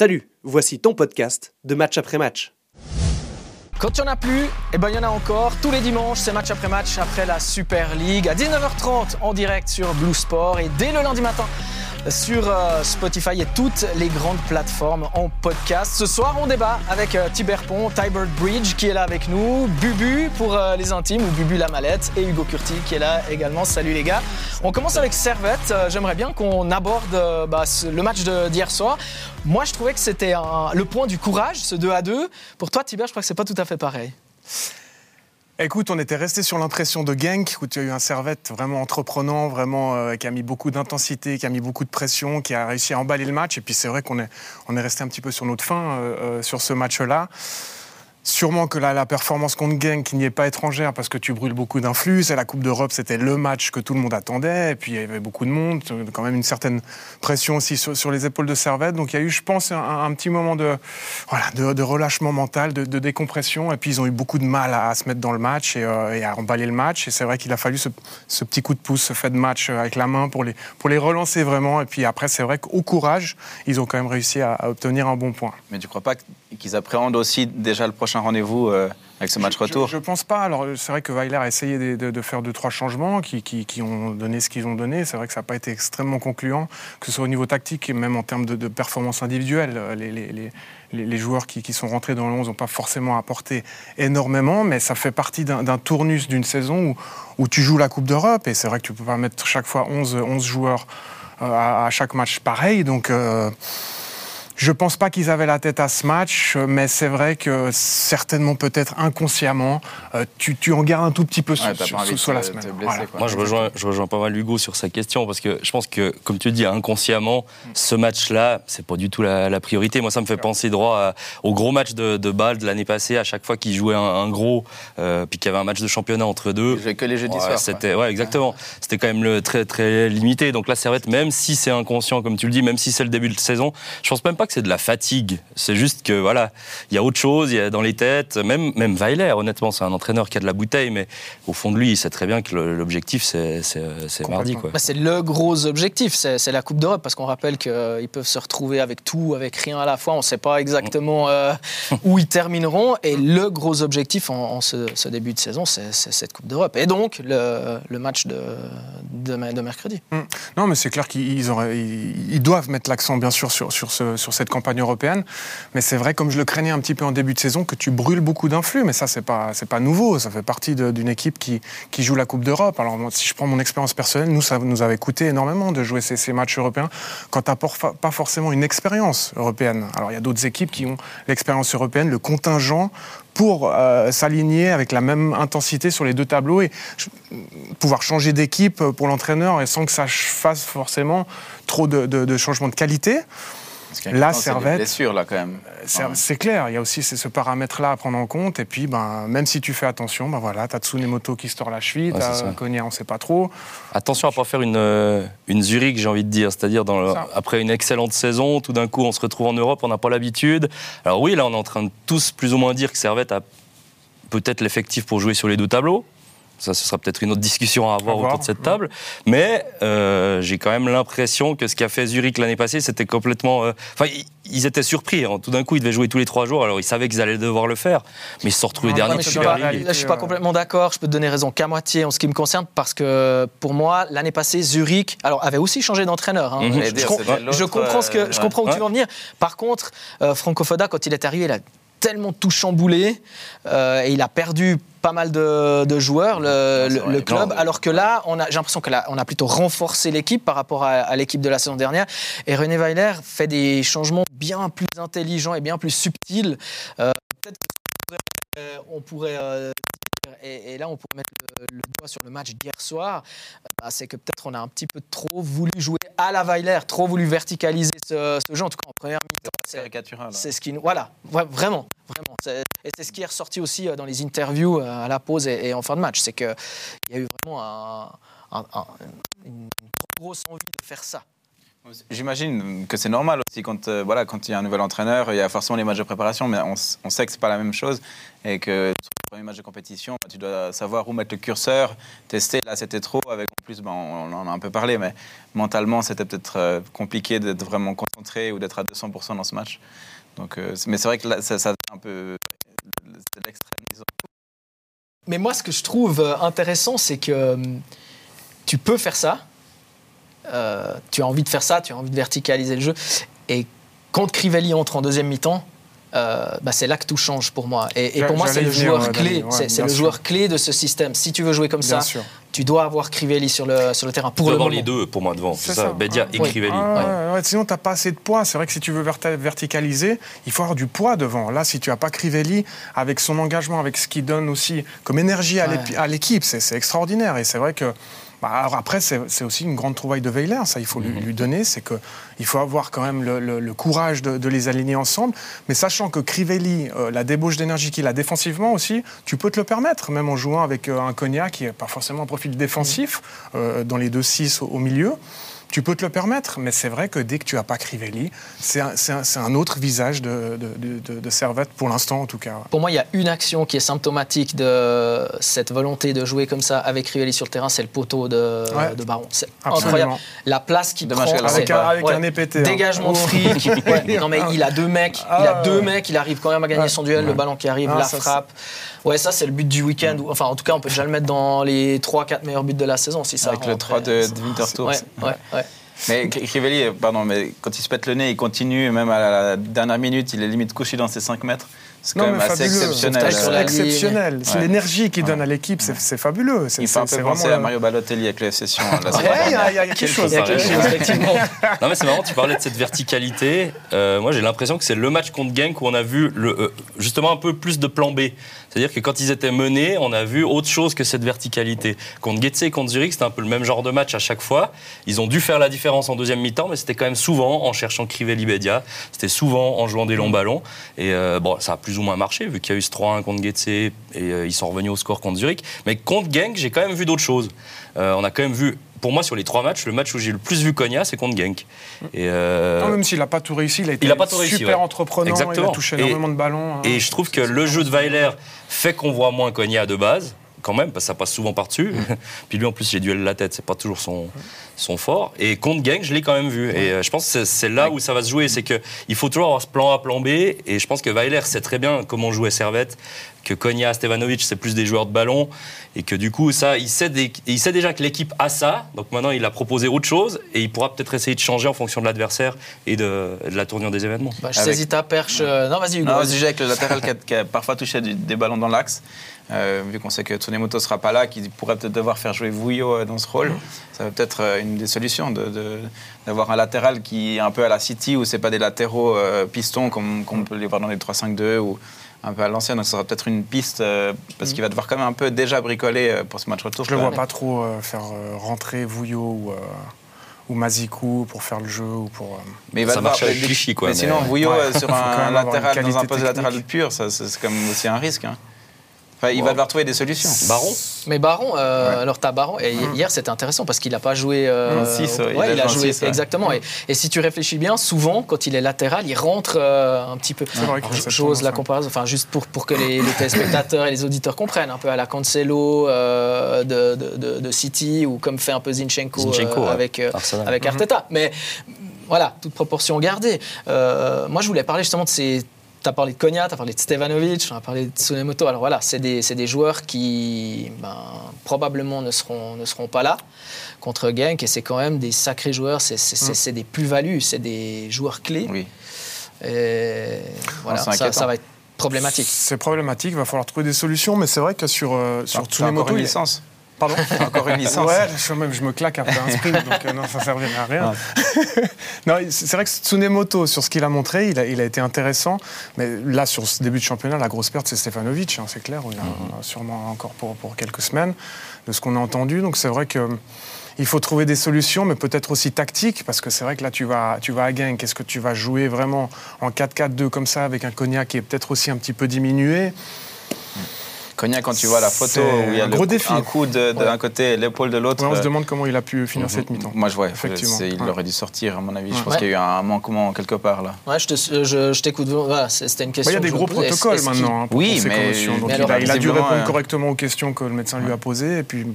Salut, voici ton podcast de match après match. Quand il n'y en a plus, eh ben, il y en a encore. Tous les dimanches, c'est match après match après la Super League à 19h30 en direct sur Blue Sport et dès le lundi matin sur euh, Spotify et toutes les grandes plateformes en podcast. Ce soir, on débat avec euh, Tiber Pont, Tybert Bridge qui est là avec nous, Bubu pour euh, les intimes ou Bubu la mallette et Hugo Curti qui est là également. Salut les gars. On commence avec Servette. J'aimerais bien qu'on aborde bah, le match d'hier soir. Moi, je trouvais que c'était le point du courage, ce 2 à 2. Pour toi, Tiber, je crois que c'est pas tout à fait pareil. Écoute, on était resté sur l'impression de Genk, où tu as eu un Servette vraiment entreprenant, vraiment euh, qui a mis beaucoup d'intensité, qui a mis beaucoup de pression, qui a réussi à emballer le match. Et puis c'est vrai qu'on est, on est resté un petit peu sur notre fin euh, euh, sur ce match-là. Sûrement que la, performance contre Genk n'y est pas étrangère parce que tu brûles beaucoup d'influx. C'est la Coupe d'Europe, c'était le match que tout le monde attendait. Et puis il y avait beaucoup de monde, quand même une certaine pression aussi sur, les épaules de Servette. Donc il y a eu, je pense, un, petit moment de, relâchement mental, de, décompression. Et puis ils ont eu beaucoup de mal à, se mettre dans le match euh, et, à emballer le match. Et c'est vrai qu'il a fallu ce, petit coup de pouce, ce fait de match avec la main pour les, relancer vraiment. Et puis après, c'est vrai qu'au courage, ils ont quand même réussi à, obtenir un bon point. Mais tu crois pas qu'ils appréhendent aussi déjà le prochain rendez-vous euh, avec ce match retour Je ne pense pas. Alors, c'est vrai que Weiler a essayé de, faire deux, trois changements qui, qui, ont donné ce qu'ils ont donné. C'est vrai que ça n'a pas été extrêmement concluant, que ce soit au niveau tactique et même en termes de, performance individuelle. Les, les, les, les joueurs qui, qui, sont rentrés dans le 11 n'ont pas forcément apporté énormément, mais ça fait partie d'un tournus d'une saison où, où, tu joues la Coupe d'Europe. Et c'est vrai que tu ne peux pas mettre chaque fois 11, 11 joueurs euh, à, chaque match pareil. Donc. Euh, je pense pas qu'ils avaient la tête à ce match, mais c'est vrai que certainement, peut-être inconsciemment, euh, tu, tu, en gardes un tout petit peu sur, la semaine. Moi, je rejoins, je rejoins pas mal Hugo sur sa question parce que je pense que, comme tu dis, inconsciemment, ce match-là, c'est pas du tout la, priorité. Moi, ça me fait penser droit au gros match de, de Bâle de l'année passée, à chaque fois qu'il jouait un, gros, euh, puis qu'il y avait un match de championnat entre deux. que les jeudis soirs. C'était, ouais, exactement. C'était quand même le, très, très limité. Donc là, Servette, même si c'est inconscient, comme tu le dis, même si c'est le début de saison, je pense même pas c'est de la fatigue. C'est juste que voilà, il y a autre chose, il y a dans les têtes. Même même Weiler, honnêtement, c'est un entraîneur qui a de la bouteille, mais au fond de lui, il sait très bien que l'objectif c'est mardi. Bah, c'est le gros objectif, c'est la Coupe d'Europe, parce qu'on rappelle qu'ils peuvent se retrouver avec tout, avec rien à la fois. On ne sait pas exactement euh, où ils termineront, et le gros objectif en, ce, début de saison, c'est cette Coupe d'Europe, et donc le, match de, de, mercredi. Hum. Non, mais c'est clair qu'ils ils, doivent mettre l'accent bien sûr sur, sur, ce, sur cette campagne européenne. Mais c'est vrai, comme je le craignais un petit peu en début de saison, que tu brûles beaucoup d'influx. Mais ça, c'est pas, pas nouveau. Ça fait partie d'une équipe qui, qui joue la Coupe d'Europe. Alors, si je prends mon expérience personnelle, nous, ça nous avait coûté énormément de jouer ces, ces matchs européens quand tu pas forcément une expérience européenne. Alors, il y a d'autres équipes qui ont l'expérience européenne, le contingent pour euh, s'aligner avec la même intensité sur les deux tableaux et pouvoir changer d'équipe pour l'entraîneur et sans que ça fasse forcément trop de changements de qualité. La Servette. C'est là quand même. Euh, c'est clair, il y a aussi ce paramètre-là à prendre en compte. Et puis, ben, même si tu fais attention, ben voilà, t'as Tsunemoto qui se tord la cheville, ouais, t'as Konya, on sait pas trop. Attention à pas faire une, euh, une Zurich, j'ai envie de dire. C'est-à-dire, après une excellente saison, tout d'un coup, on se retrouve en Europe, on n'a pas l'habitude. Alors oui, là, on est en train de tous plus ou moins dire que Servette a peut-être l'effectif pour jouer sur les deux tableaux. Ça, ce sera peut-être une autre discussion à avoir autour de cette table. Mais euh, j'ai quand même l'impression que ce qu'a fait Zurich l'année passée, c'était complètement. Euh, enfin, ils étaient surpris. Hein. Tout d'un coup, ils devaient jouer tous les trois jours. Alors, ils savaient qu'ils allaient devoir le faire. Mais ils se sont retrouvés derniers. je ne suis pas complètement d'accord. Je peux te donner raison qu'à moitié en ce qui me concerne. Parce que pour moi, l'année passée, Zurich alors, avait aussi changé d'entraîneur. Hein. Mhm. je, comprends, ce que, je comprends où tu veux en venir. Par contre, euh, Franco Foda, quand il est arrivé, il a tellement tout chamboulé euh, et il a perdu pas mal de, joueurs, le, club, alors que là, j'ai l'impression qu'on a plutôt renforcé l'équipe par rapport à, l'équipe de la saison dernière. Et René Weiler fait des changements bien plus intelligents et bien plus subtils. Euh, peut-être qu'on pourrait, euh, et, là, on pourrait mettre le, doigt sur le match d'hier soir, bah, c'est que peut-être on a un petit peu trop voulu jouer à la Weiler, trop voulu verticaliser ce, jeu, en tout cas en première mi-temps. C'est ce qui nous. Voilà, vraiment. vraiment. Et c'est ce qui est ressorti aussi euh, dans les interviews euh, à la pause et, en fin de match. C'est qu'il y a eu vraiment une trop grosse envie de faire ça. J'imagine que c'est normal aussi quand, euh, voilà, quand il y a un nouvel entraîneur, il y a forcément les matchs de préparation, mais on, sait que c'est pas la même chose et que premier match de compétition, tu dois savoir où mettre le curseur, tester. Là, c'était trop. Avec en plus, ben, on en a un peu parlé, mais mentalement, c'était peut-être euh, compliqué d'être vraiment concentré ou d'être à 200% dans ce match. Donc, euh, mais c'est vrai que là, ça, ça un peu l'extrême. Mais moi, ce que je trouve euh, intéressant, c'est que tu peux faire ça. tu as envie de faire ça, tu as envie de verticaliser le jeu. Et quand Crivelli entre en deuxième mi-temps, euh, bah, c'est là que tout change pour moi. Et, pour moi, c'est le joueur clé. c'est le joueur clé de ce système. Si tu veux jouer comme ça, tu dois avoir Crivelli sur le, sur le terrain. Pour avoir les deux pour moi devant. C'est ça, Bedia et Crivelli. sinon, tu n'as pas assez de poids. C'est vrai que si tu veux verticaliser, il faut avoir du poids devant. Là, si tu n'as pas Crivelli, avec son engagement, avec ce qu'il donne aussi comme énergie à l'équipe, c'est extraordinaire. Et c'est vrai que bah, alors après, c'est aussi une grande trouvaille de Weiler, ça il faut lui, mhm. donner, c'est qu'il faut avoir quand même le, courage de, les aligner ensemble, mais sachant que Crivelli, euh, la débauche d'énergie qu'il a défensivement aussi, tu peux te le permettre, même en jouant avec euh, un Cognac qui n'est pas forcément un profil défensif, mhm. euh, dans les deux 6 au milieu tu peux te le permettre, mais c'est vrai que dès que tu n'as pas Crivelli, c'est un, autre visage de, de, Servette, pour l'instant en tout cas. Pour moi, il y a une action qui est symptomatique de cette volonté de jouer comme ça avec Crivelli sur le terrain, c'est le poteau de, Baron. C'est incroyable. La place qu'il prend. Avec, un, avec un EPT. Hein. Dégagement de fric. non mais il a deux mecs, il a ah. deux mecs, il arrive quand même à gagner son duel, le ballon qui arrive, ah, la frappe. Ouais, ça c'est le but du week-end. Enfin, en tout cas, on peut déjà le mettre dans les 3-4 meilleurs buts de la saison si ça. Avec le 3 de, de Winterthur. Ouais, ouais, ouais. Mais Crivelli, pardon, mais quand il se pète le nez, il continue, même à la dernière minute, il est limite couché dans ses 5 mètres. C'est quand même assez exceptionnel. C'est exceptionnel. C'est l'énergie qu'il donne à l'équipe, c'est fabuleux. Il fait un peu penser à Mario Balotelli avec le Session. il y, a quelque chose. effectivement. non, mais c'est marrant, tu parlais de cette verticalité. Euh, moi, j'ai l'impression que c'est le match contre Genk où on a vu le, euh, justement un peu plus de plan B. C'est-à-dire que quand ils étaient menés, on a vu autre chose que cette verticalité. Contre Getse et contre Zurich, c'était un peu le même genre de match à chaque fois. Ils ont dû faire la différence en deuxième mi-temps, mais c'était quand même souvent en cherchant Crivelli Bedia. C'était souvent en jouant des longs ballons. Et euh, bon, ça a plus ou moins marché, vu qu'il y a eu ce 3-1 contre Getse et euh, ils sont revenus au score contre Zurich. Mais contre Genk, j'ai quand même vu d'autres choses. Euh, on a quand même vu pour moi, sur les trois matchs, le match où j'ai le plus vu Konya, c'est contre Genk. Et euh, même s'il n'a pas tout réussi, il a été super entreprenant, il a touché énormément de ballons. Hein. Et je trouve que le jeu de Weiler fait qu'on voit moins Konya de base quand même, parce que ça passe souvent par-dessus. Mm. Puis lui, en plus, les duels de la tête, c'est pas toujours son, son fort. Et contre Gang, je l'ai quand même vu. Et euh, je pense que c'est là où ça va se jouer. C'est qu'il faut toujours avoir ce plan A, plan B. Et je pense que Weiler sait très bien comment jouer Servette, que Konya, Stevanovic, c'est plus des joueurs de ballon. Et que du coup, ça, il sait, il sait déjà que l'équipe a ça. Donc maintenant, il a proposé autre chose. Et il pourra peut-être essayer de changer en fonction de l'adversaire et de, la tournure des événements. Bah, je saisis ta perche. Euh, non, vas-y, Hugo. Non, vas avec le latéral qui a, parfois touché des ballons dans l'axe. Euh, vu qu'on sait que Tsunemoto ne sera pas là, qu'il pourrait peut-être devoir faire jouer Vouillot euh, dans ce rôle, ça va peut-être une des solutions d'avoir un latéral qui est un peu à la City, où c'est pas des latéraux pistons comme, on peut les voir dans les 3-5-2 ou un peu à l'ancienne. Donc ça sera peut-être une piste parce qu'il va devoir quand même un peu déjà bricoler pour ce match retour. Je ne le vois pas trop faire rentrer Vouillot ou ou Mazikou pour faire le jeu ou pour. Mais il va ça marche avec Clichy quoi. Mais, sinon Vouillot sur un latéral dans un poste latéral pur, c'est quand même aussi un risque. Hein il va devoir trouver des solutions. Baron Mais Baron, euh, alors t'as Baron, et mmh. hier c'était intéressant parce qu'il n'a pas joué. Euh, 6, ouais, il, a, joué, exactement. Et, et, si tu réfléchis bien, souvent quand il est latéral, il rentre euh, un petit peu. J'ose la comparaison, enfin juste pour, pour que les, téléspectateurs et les auditeurs comprennent, un peu à la Cancelo euh, de, de, de, City ou comme fait un peu Zinchenko, avec, avec mmh. Arteta. Mais voilà, toute proportion gardée. moi je voulais parler justement de ces tu as parlé de Konya, tu as parlé de Stevanovic, on a parlé de Tsunemoto. Alors voilà, c'est des, des, joueurs qui ben, probablement ne seront, ne seront pas là contre Genk et c'est quand même des sacrés joueurs, c'est mm. des plus-values, c'est des joueurs clés. Oui. Et voilà, ça, ça, va être problématique. C'est problématique, il va falloir trouver des solutions, mais c'est vrai que sur, euh, sur Tsunemoto. Une licence. Pardon Encore une licence. Ouais, je, même, je me claque après un sprint, donc euh, non, ça ne servirait à rien. non, c'est vrai que Tsunemoto, sur ce qu'il a montré, il a, il a, été intéressant. Mais là, sur ce début de championnat, la grosse perte, c'est Stefanovic, hein, c'est clair. Il a, mm-hmm. sûrement encore pour, pour quelques semaines, de ce qu'on a entendu. Donc c'est vrai que. Il faut trouver des solutions, mais peut-être aussi tactiques, parce que c'est vrai que là, tu vas, tu vas à Gain, qu'est-ce que tu vas jouer vraiment en 4-4-2 comme ça, avec un Cognac qui est peut-être aussi un petit peu diminué? Cognac, quand tu vois la photo où il y a un gros défi. un coup d'un côté et l'épaule de l'autre. on se demande comment il a pu finir cette mi-temps. Moi, je vois, effectivement. Il aurait dû sortir, à mon avis. Je pense qu'il y a eu un manquement quelque part là. Ouais, je t'écoute. Voilà, c'était une question. Il y a des gros protocoles maintenant. Hein, oui, mais, il, a, dû répondre correctement aux questions que le médecin lui a posées et puis.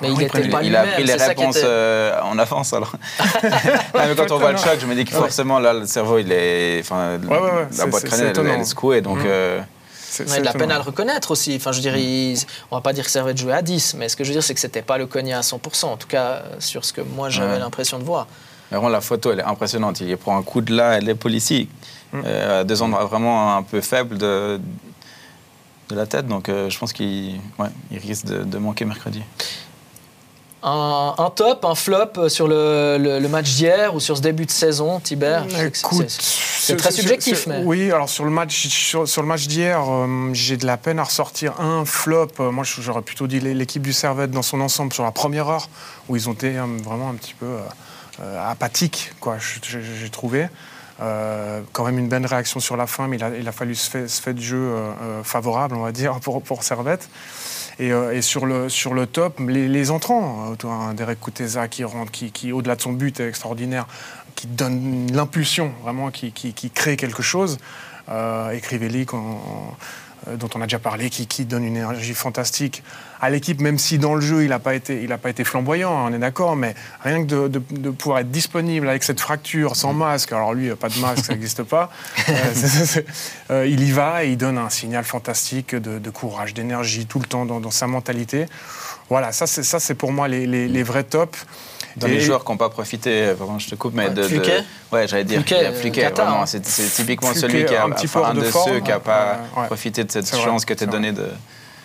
Mais il, il, a pris les réponses euh, en avance alors. quand on voit le choc, je me dis que forcément là le cerveau il est, enfin, la boîte crânienne elle, est secouée donc. Mmh. Euh, on a de la peine à le reconnaître aussi. Enfin, je dirais, on va pas dire que Servette jouait à 10, mais ce que je veux dire, c'est que c'était pas le cognac à 100%, en tout cas sur ce que moi j'avais l'impression de voir. vraiment, la photo, elle est impressionnante. Il prend un coup de là, elle est policier. Mmh. Euh, deux endroits vraiment un peu faibles de, de la tête, donc euh, je pense qu'il ouais, il risque de, manquer mercredi. Un, top, un flop sur le, le, match d'hier ou sur ce début de saison, Tibert? C'est très subjectif. Mais... Oui, alors sur le match, sur, le match d'hier, euh, j'ai de la peine à ressortir un flop. Euh, moi, j'aurais plutôt dit l'équipe du Servette dans son ensemble sur la première heure, où ils ont été vraiment un petit peu apathiques, quoi, j'ai trouvé. Euh, quand même une bonne réaction sur la fin, mais il a, il a fallu ce fait, ce fait, de jeu euh, euh, favorable, on va dire, pour, pour Servette. Et, et, sur, le, sur le top, les, entrants, hein, Derek Kuteza qui rentre, qui, au-delà de son but est extraordinaire, qui donne l'impulsion, vraiment, qui, qui, qui, crée quelque chose. Euh, Écrivez-les euh, dont on a déjà parlé, qui, qui donne une énergie fantastique à l'équipe, même si dans le jeu il n'a pas, été, il pas été flamboyant, hein, on est d'accord, mais rien que de, de, pouvoir être disponible avec cette fracture, sans masque, alors lui, pas de masque, ça n'existe pas, euh, euh, il y va et il donne un signal fantastique de, courage, d'énergie tout le temps dans, sa mentalité. Voilà, ça c'est pour moi les, les, les vrais tops. Dans les joueurs qui n'ont pas profité, vraiment je te coupe, mais de, Ouais, j'allais dire Fluquet, vraiment, c'est typiquement celui qui a un, petit un de, ceux qui n'a pas profité de cette chance que tu donné de.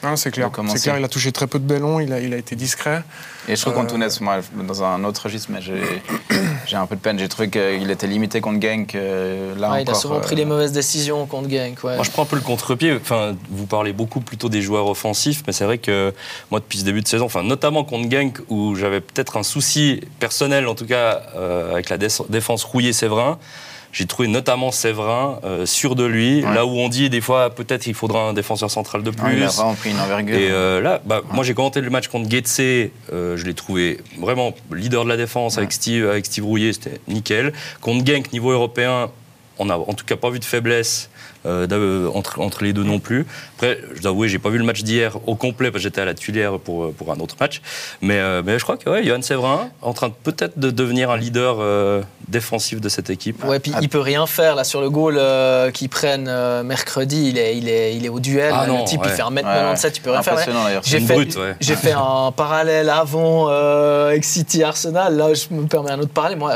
Non, c'est clair. C'est clair, il a touché très peu de ballons, il a, il a été discret. Et je trouve euh... qu'Antunes, moi, dans un autre registre, mais j'ai un peu de peine. J'ai trouvé qu'il était limité contre Genk. Euh, là ouais, il a souvent pris les euh, mauvaises décisions contre Genk. Moi, je prends un peu le contre-pied. Enfin, vous parlez beaucoup plutôt des joueurs offensifs, mais c'est vrai que moi, depuis ce début de saison, enfin, notamment contre Genk, où j'avais peut-être un souci personnel, en tout cas, euh, avec la défense rouillée-Séverin. J'ai trouvé notamment Séverin euh, sûr de lui, là où on dit des fois peut-être qu'il faudra un défenseur central de plus. il a vraiment pris une envergure. Et euh, là, bah, moi j'ai commenté le match contre Getse, euh, je l'ai trouvé vraiment leader de la défense avec Steve, avec Steve Rouillet, c'était nickel. Contre Genk, niveau européen, on n'a en tout cas pas vu de faiblesse. Euh, entre, entre, les deux non plus. Après, je dois avouer, j'ai pas vu le match d'hier au complet parce que j'étais à la Tuilière pour, pour un autre match. Mais, euh, mais je crois que ouais, Johan Séverin, en train peut-être de devenir un leader euh, défensif de cette équipe. Ouais, puis il peut rien faire là sur le goal qu'ils prennent mercredi. Il est, il, est, il est au duel. Ah le type, il fait 1m97, tu peux rien faire. J'ai fait, j'ai fait un parallèle avant avec City Arsenal. Là, je me permets un autre parallèle. Moi,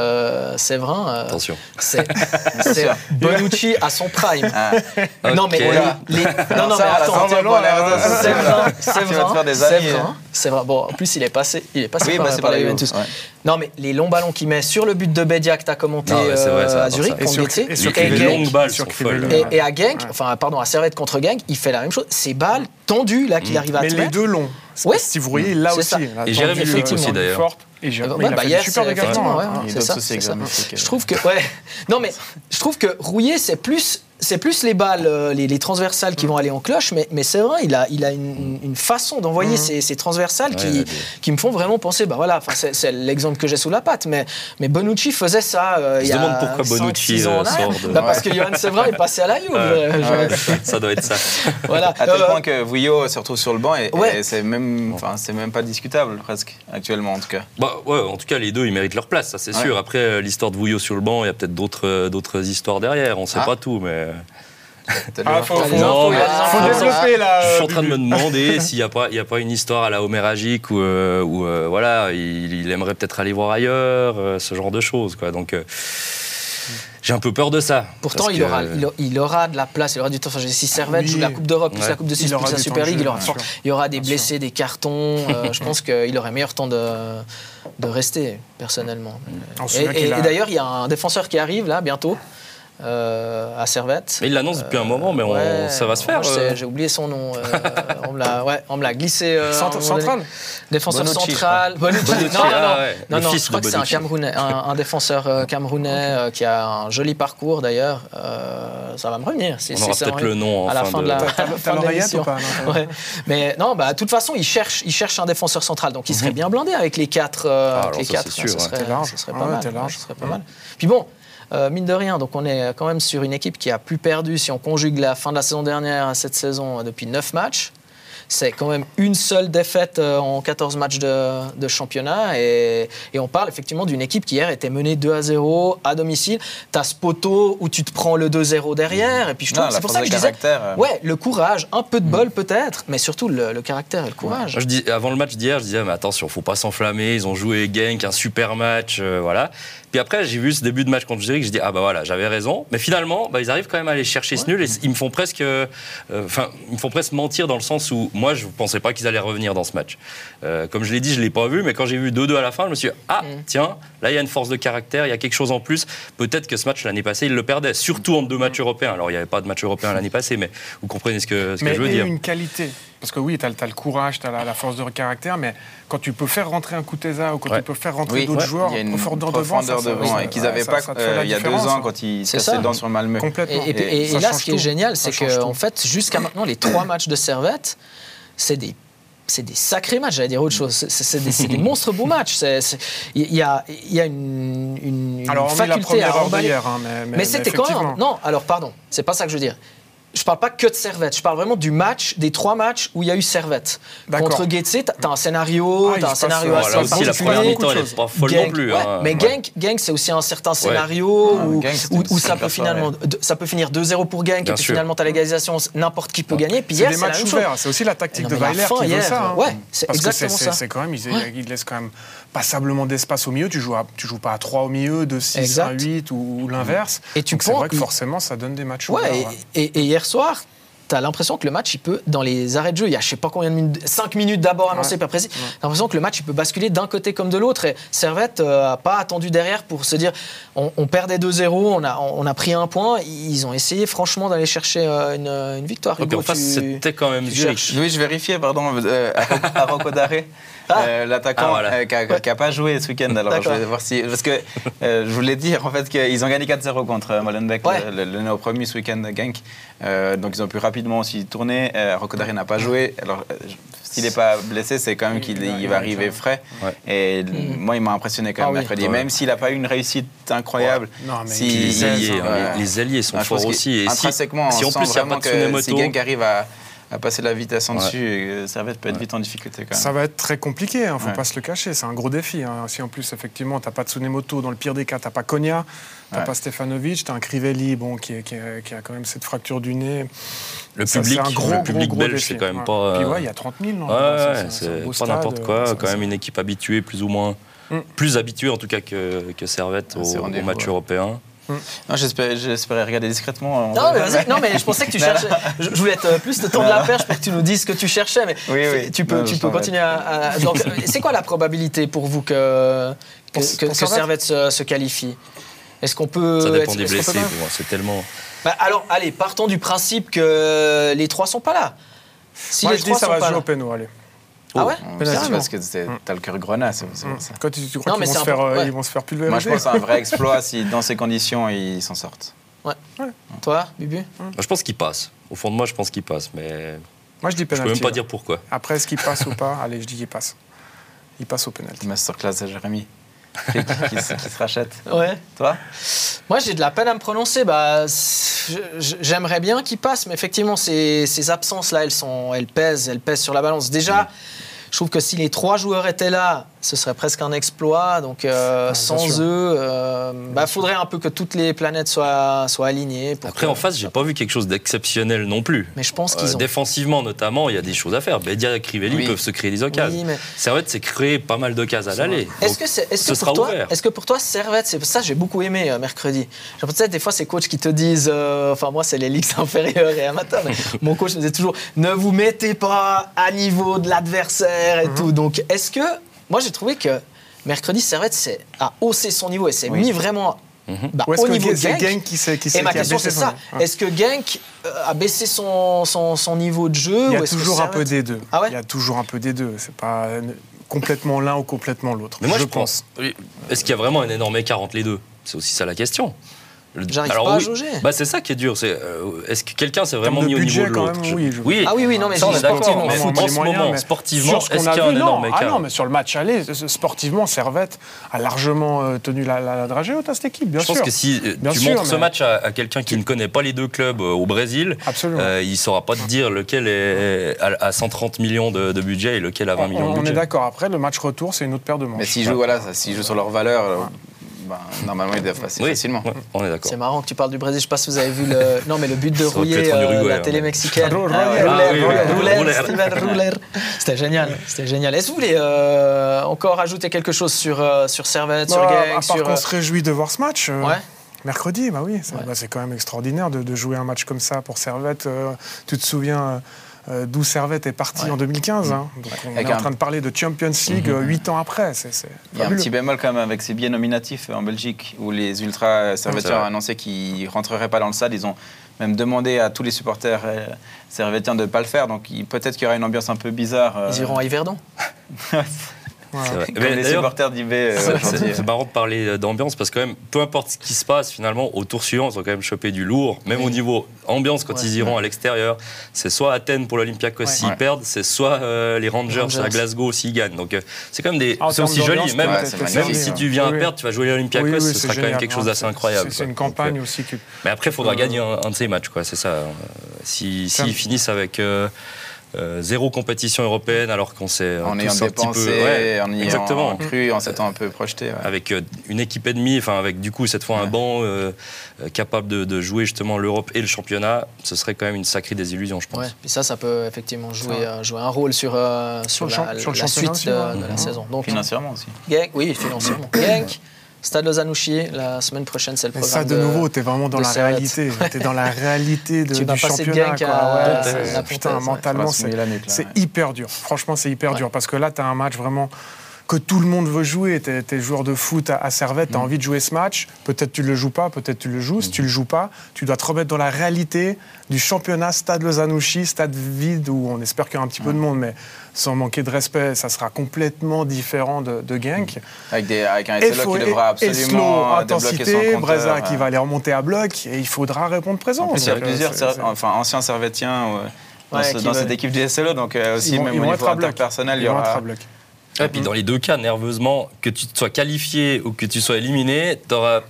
Séverin. Attention. C'est Bonucci à son prime. Ah. Non, mais les, Non, non, mais attends. C'est vrai. C'est vrai. C'est vrai. Bon, en plus, il est passé, il est passé par, bah, la Juventus. Non, mais les longs ballons qu'il met sur le but de Bedia que tu as commenté euh, à Zurich, et sur, et, sur les longues balles et, à Genk, enfin, pardon, à Servette contre Genk, il fait la même chose. Ces balles tendues, là, qu'il mm. arrive à Mais les deux longs. Ouais. Si vous voyez, là aussi. Et Jérémy Flick aussi, d'ailleurs. Et j'ai ouais, bah, hier, super effectivement, ouais, c'est ça, ça. Je trouve que ouais. Non mais je trouve que Rouillé c'est plus c'est plus les balles, euh, les, transversales qui mm. vont aller en cloche, mais, mais c'est vrai, il a, il a une, une façon d'envoyer mm. ces, transversales qui, qui me font vraiment penser, bah voilà, c'est l'exemple que j'ai sous la patte, mais, mais Bonucci faisait ça. Euh, il y a demande pourquoi Bonucci euh, sort de... bah parce que Johan Sevrin est passé à la Juve. ça doit être ça. voilà. À tel point que Vouillot se retrouve sur le banc et, c'est même, enfin, c'est même pas discutable presque actuellement en tout cas. Bah ouais, en tout cas les deux ils méritent leur place, ça c'est sûr. Après l'histoire de Vouillot sur le banc, il y a peut-être d'autres d'autres histoires derrière, on sait ah. pas tout, mais. Ah, faut, développer là. Je suis en train de me demander s'il n'y a, pas, a pas une histoire à la homéragique où, euh, euh, voilà, il, aimerait peut-être aller voir ailleurs, euh, ce genre de choses. Quoi. Donc. j'ai un peu peur de ça. Pourtant, il, aura, il, aura de la place, il aura du temps. Enfin, si Servette joue la Coupe d'Europe, plus la Coupe de Suisse, plus la Super League, il, aura, il y aura des blessés, des cartons. je pense qu'il aurait meilleur temps de, de rester, personnellement. Et, et d'ailleurs, il y a un défenseur qui arrive là, bientôt. Euh, à Servette. Mais il l'annonce depuis un moment, mais ça va se faire. Euh. J'ai oublié son nom. Euh, on me l'a glissé. central Défenseur central. Bonucci. Non, non, non, je crois que c'est un, Camerounais, un, défenseur camerounais qui a un joli parcours d'ailleurs. ça va me revenir. On aura peut-être le nom à la fin de, la fin de l'émission. Ouais. Mais non, bah, de toute façon, il cherche, il cherche un défenseur central, donc il serait mhm. bien blindé avec les quatre. Ah, les quatre. Sûr, ça, pas. Ça serait pas mal. Puis bon. Euh, mine de rien, donc on est quand même sur une équipe qui a plus perdu, si on conjugue la fin de la saison dernière à cette saison, depuis 9 matchs. C'est quand même une seule défaite euh, en 14 matchs de, championnat. Et, on parle effectivement d'une équipe qui hier était menée 2 à 0 à domicile. Tu as ce poteau où tu te prends le 2-0 derrière. Et puis je trouve c'est pour ça que je disais. Euh. Ouais, le courage, un peu de bol peut-être, mais surtout le, caractère et le courage. je dis, avant le match d'hier, je disais, mais attention, faut pas s'enflammer. Ils ont joué Genk, un super match. Euh, voilà. Puis après, j'ai vu ce début de match contre Zurich, je dis ah bah voilà, j'avais raison. Mais finalement, bah, ils arrivent quand même à aller chercher ce nul et ils me font presque, euh, enfin, ils me font presque mentir dans le sens où moi, je ne pensais pas qu'ils allaient revenir dans ce match. Euh, comme je l'ai dit, je l'ai pas vu, mais quand j'ai vu 2-2 à la fin, je me suis dit ah mm. tiens, là il y a une force de caractère, il y a quelque chose en plus. Peut-être que ce match l'année passée, ils le perdaient, surtout en deux matchs européens. Alors il n'y avait pas de match européen l'année passée, mais vous comprenez ce que, ce que je veux dire. une qualité. Parce que oui, tu as, le courage, tu as la, force de caractère, mais quand tu peux faire rentrer un Kuteza ou quand tu peux faire rentrer d'autres joueurs, il y a une devant, et qu'ils n'avaient pas euh, il y a deux ans quand ils se cassaient dents sur Malmö. Complètement. Et, là, ce qui est génial, c'est qu'en en fait, jusqu'à maintenant, les trois matchs de Servette, c'est des c'est des sacrés matchs, j'allais dire autre chose. C'est des, des, monstres beaux matchs. Il y a, y a une, une, alors, faculté à emballer. Hein, mais, mais, mais c'était quand même. Non, alors pardon, c'est pas ça que je veux dire je parle pas que de Servette, je parle vraiment du match, des trois matchs où il y a eu Servette. Contre Getse, tu as un scénario, ah, as un scénario assez aussi, la première mi-temps, elle pas folle non plus. Hein. Mais Genk, Genk c'est aussi un certain scénario où, ça, peut finalement, ça peut finir 2-0 pour Genk, et puis finalement, tu as l'égalisation, n'importe qui peut gagner. Puis hier, c'est ouverts. C'est aussi la tactique de Weiler qui veut ça. Hein. Ouais, c'est exactement ça. C'est quand même, il laisse quand même passablement d'espace au milieu. Tu joues, tu joues pas à 3 au milieu, de 6 à 8 ou, l'inverse. Et tu C'est vrai que forcément, ça donne des matchs ouverts. Et hier soir, tu as l'impression que le match, il peut, dans les arrêts de jeu, il y a je sais pas combien de minutes, 5 minutes d'abord annoncées, pas précis. Ouais. l'impression que le match, il peut basculer d'un côté comme de l'autre. Et Servette n'a euh, pas attendu derrière pour se dire on, perdait 2-0, on a, on a pris un point. Ils ont essayé franchement d'aller chercher euh, une, victoire. Okay, en face, c'était quand même Oui, je vérifiais, pardon, euh, à, Ah. l'attaquant ah, qui n'a pas joué ce week-end. Alors je vais voir si. Parce que je voulais dire en fait qu'ils ont gagné 4-0 contre Molenbeek, le, le, néo-promu ce week-end Genk. donc ils ont pu rapidement aussi tourné. Euh, n'a pas joué. Alors, euh, s'il n'est pas blessé, c'est quand même qu'il va arriver frais. Et mm. moi, il m'a impressionné quand même ah mercredi. Même s'il n'a pas eu une réussite incroyable. si, les, alliés, les, alliés, sont forts aussi. Et intrinsèquement, si, en plus il n'y a pas de Tsunemoto. Si arrive à à passer la vitesse en dessus, et Servette peut être vite en difficulté. Quand même. Ça va être très compliqué, il hein, ne faut pas se le cacher, c'est un gros défi. Hein. Si en plus, effectivement, tu n'as pas Tsunemoto, dans le pire des cas, tu n'as pas Konya, tu n'as pas Stefanovic, tu as un Crivelli bon, qui, qui, qui, a quand même cette fracture du nez. Le public, un gros, le public belge, c'est quand même pas. Puis ouais, il y a 30 000. Ouais, c'est pas n'importe quoi, quand même une équipe habituée, plus ou moins. Mm. Plus habituée en tout cas que, que Servette au, au match européen. Non, j'espérais regarder discrètement. Non mais, non, mais je pensais que tu cherchais. Je voulais être plus de temps de la perche pour que tu nous dises ce que tu cherchais, mais oui, tu peux, tu peux continuer à. c'est quoi la probabilité pour vous que, que, que, Servette se, qualifie? Est-ce qu'on peut. Ça dépend des blessés, c'est tellement. Bah, alors, allez, partons du principe que les trois sont pas là. Si Moi, les je dis ça va jouer au péno, allez. Ah ouais? Parce que t'as le cœur grenat, c'est ça. Quand tu, crois qu'ils vont, se faire, euh, ils vont se faire pulvériser Moi, je pense que c'est un vrai exploit si, dans ces conditions, ils s'en sortent. Ouais. Toi, Bibu Je pense qu'ils passent. Au fond de moi, je pense qu'ils passent, mais. Moi, je dis penalty. Je peux même pas dire pourquoi. Après, est-ce qu'ils passent ou pas? Allez, je dis qu'ils passent. Ils passent au penalty. Masterclass à Jérémy. qui, qui, se rachète. Ouais. Toi? Moi, j'ai de la peine à me prononcer. Bah, j'aimerais bien qu'ils passent, mais effectivement, ces, ces absences-là, elles, sont, elles pèsent, elles pèsent sur la balance. Déjà. Je trouve que si les trois joueurs étaient là, ce serait presque un exploit. Donc euh, sans eux, il euh, bah, faudrait un peu que toutes les planètes soient, soient alignées. Après, en face, j'ai pas vu quelque chose d'exceptionnel non plus. Mais je pense qu'ils euh, ont... Défensivement, notamment, il y a des choses à faire. Bédia et Crivelli peuvent se créer des occasions. Servette s'est créé pas mal d'occasions à l'aller. Est-ce que, est, -ce, que pour toi, est-ce que pour toi, Servette, c'est ça j'ai beaucoup aimé mercredi. J'ai l'impression des fois, ces coachs qui te disent, enfin moi, c'est les ligues inférieures et amateurs, mais mon coach me disait toujours, ne vous mettez pas à niveau de l'adversaire et mhm. tout. Donc, est-ce que moi, j'ai trouvé que mercredi, Servette a haussé son niveau et s'est mis vraiment mhm. bah, au niveau de Genk. qui qui et ma question, c'est ça. Est-ce que Genk euh, a baissé son, son, niveau de jeu Il y a toujours un peu des deux. Ah Il y a toujours un peu des deux. C'est pas complètement l'un ou complètement l'autre. Mais moi, je, pense. Est-ce qu'il y a vraiment un énorme écart entre les deux? C'est aussi ça la question. J'arrive pas à jauger. Bah, c'est ça qui est dur. C'est, euh, est-ce que quelqu'un s'est vraiment mis au niveau de l'autre oui, Ah oui, oui, non, mais ça, on est d'accord. Mais en ce moment, sportivement, est-ce qu'il y a un énorme écart Ah non, mais sur le match aller, sportivement, Servette a largement euh, tenu la, la, dragée haute à cette équipe, bien sûr. Je pense que si euh, tu montres ce match à, quelqu'un qui ne connaît pas les deux clubs au Brésil, il ne saura pas te dire lequel est à 130 millions de, budget et lequel a 20 millions de budget. On est d'accord. Après, le match retour, c'est une autre paire de manches. Mais s'ils jouent, voilà, jouent sur leur valeur, ben, normalement, ils doivent passer facilement. on est d'accord. C'est marrant que tu parles du Brésil. Je ne sais pas si vous avez vu le, non, mais le but de Rouillet, euh, la télé mexicaine. C'était génial. C'était génial. Est-ce que vous voulez euh, encore ajouter quelque chose sur, euh, sur Servette, sur Gang À part sur... qu'on se réjouit de voir ce match. Ouais. Mercredi, bah oui, c'est bah, quand même extraordinaire de, de, jouer un match comme ça pour Servette. tu te souviens euh, d'où Servette est parti en 2015. Hein. Donc on est en train de parler de Champions League mhm. huit ans après. Il y a un petit bémol quand même avec ces biais nominatifs en Belgique où les ultras servettiens ont annoncé qu'ils ne rentreraient pas dans le stade. Ils ont même demandé à tous les supporters euh, servettiens de ne pas le faire. Donc peut-être qu'il y aura une ambiance un peu bizarre. Ils iront à Yverdon les supporters d'IB. Euh, c'est marrant de parler euh, d'ambiance parce que quand même, peu importe ce qui se passe, finalement, au tour suivant, ils ont quand même chopé du lourd. Même au niveau ambiance, quand ils iront à l'extérieur, c'est soit Athènes pour l'Olympiakos s'ils perdent, c'est soit euh, les Rangers, à Glasgow s'ils gagnent. Donc c'est quand même des. c'est aussi joli. Même, si tu viens à perdre, tu vas jouer l'Olympiakos, ce sera quand même quelque chose d'assez incroyable. C'est une campagne aussi. Mais après, il faudra gagner un de ces matchs, quoi. C'est ça. S'ils finissent avec euh, zéro compétition européenne alors qu'on s'est en ayant dépensé, peu, en ayant cru, en s'étant un peu projeté. Avec euh, une équipe ennemie, enfin avec du coup cette fois un banc euh, capable de, jouer justement l'Europe et le championnat, ce serait quand même une sacrée désillusion, je pense. Ouais, et ça, ça peut effectivement jouer, jouer un rôle sur, sur, la, suite de, la mmh. saison. Donc, financièrement aussi. oui, financièrement. Stade Lausanne-Ouchier, la semaine prochaine, c'est le programme. ça, de, nouveau, tu es vraiment dans la réalité. Tu es dans la réalité de, du championnat. Quoi. putain, mentalement, c'est hyper dur. Franchement, c'est hyper dur. Parce que là, tu as un match vraiment que tout le monde veut jouer. Tu es, joueur de foot à, Servette, tu as mm. envie de jouer ce match. Peut-être tu le joues pas, peut-être tu le joues. Si mm. tu le joues pas, tu dois te remettre dans la réalité du championnat Stade Lausanne-Ouchy, stade vide où on espère qu'il y aura un petit peu de monde, mais sans manquer de respect, ça sera complètement différent de, de Genk. Avec, des, avec un SLO qui devra absolument intensité, Breza qui va aller remonter à bloc, et il faudra répondre présent. il y a plusieurs enfin, anciens servétiens dans, cette équipe du SLO, donc euh, aussi même au niveau interpersonnel, il y aura... Et puis dans les deux cas, nerveusement, que tu sois qualifié ou que tu sois éliminé, tu auras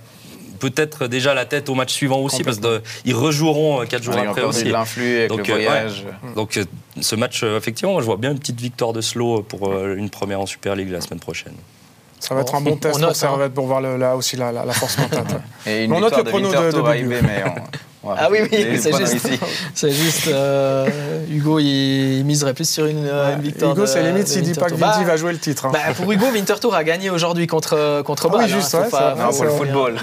peut-être déjà la tête au match suivant aussi, parce qu'ils rejoueront euh, quatre jours après aussi. l'influx avec donc, le euh, voyage. Donc euh, ce match, effectivement, je vois bien une petite victoire de Slow pour une première en Super League la semaine prochaine. Ça va être un bon test pour hein. Servette pour voir là aussi la, force mentale. Et une victoire de de, ah oui, oui, c'est juste. C'est juste euh, Hugo, il, miserait plus sur une, euh, victoire. Hugo, c'est limite s'il dit pas que Vinti bah, va jouer le titre. Hein. Bah, pour Hugo, Winterthur a gagné aujourd'hui contre, contre ah, Oui, juste, hein, ça, non, pour le football.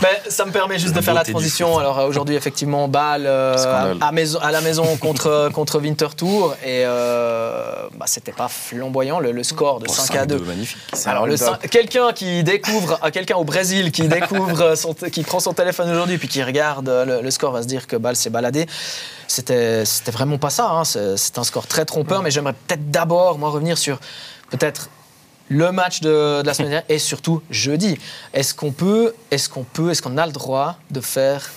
Ben, ça me permet juste de faire la transition. Alors aujourd'hui, effectivement, Bâle euh, à, maison, à, la maison contre, contre Winterthur. Et euh, bah, c'était pas flamboyant le, score de 5 à 2. Magnifique. Alors, quelqu'un qui découvre, quelqu'un au Brésil qui découvre, son, qui prend son téléphone aujourd'hui puis qui regarde le, score va se dire que Bâle s'est baladé. C'était vraiment pas ça. Hein. C'est un score très trompeur, mais j'aimerais peut-être d'abord, moi, revenir sur peut-être le match de, la semaine dernière et surtout jeudi. Est-ce qu'on peut, est-ce qu'on peut, est-ce qu'on a le droit de faire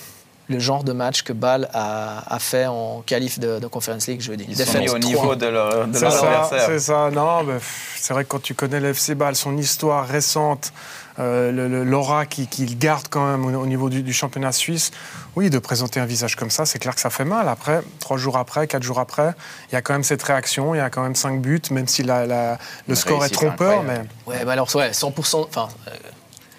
le genre de match que Bâle a, fait en qualif de, Conference League jeudi. Ils sont mis au niveau de leur, adversaire. C'est ça, non, c'est vrai que quand tu connais le FC Bâle, son histoire récente, euh, l'aura qu'il garde quand même au, niveau du, championnat suisse, oui, de présenter un visage comme ça, c'est clair que ça fait mal. Après, trois jours après, quatre jours après, il y a quand même cette réaction, il y a quand même cinq buts, même si la, le score est trompeur. Mais... Ouais, bah alors, ouais, 100%. Enfin,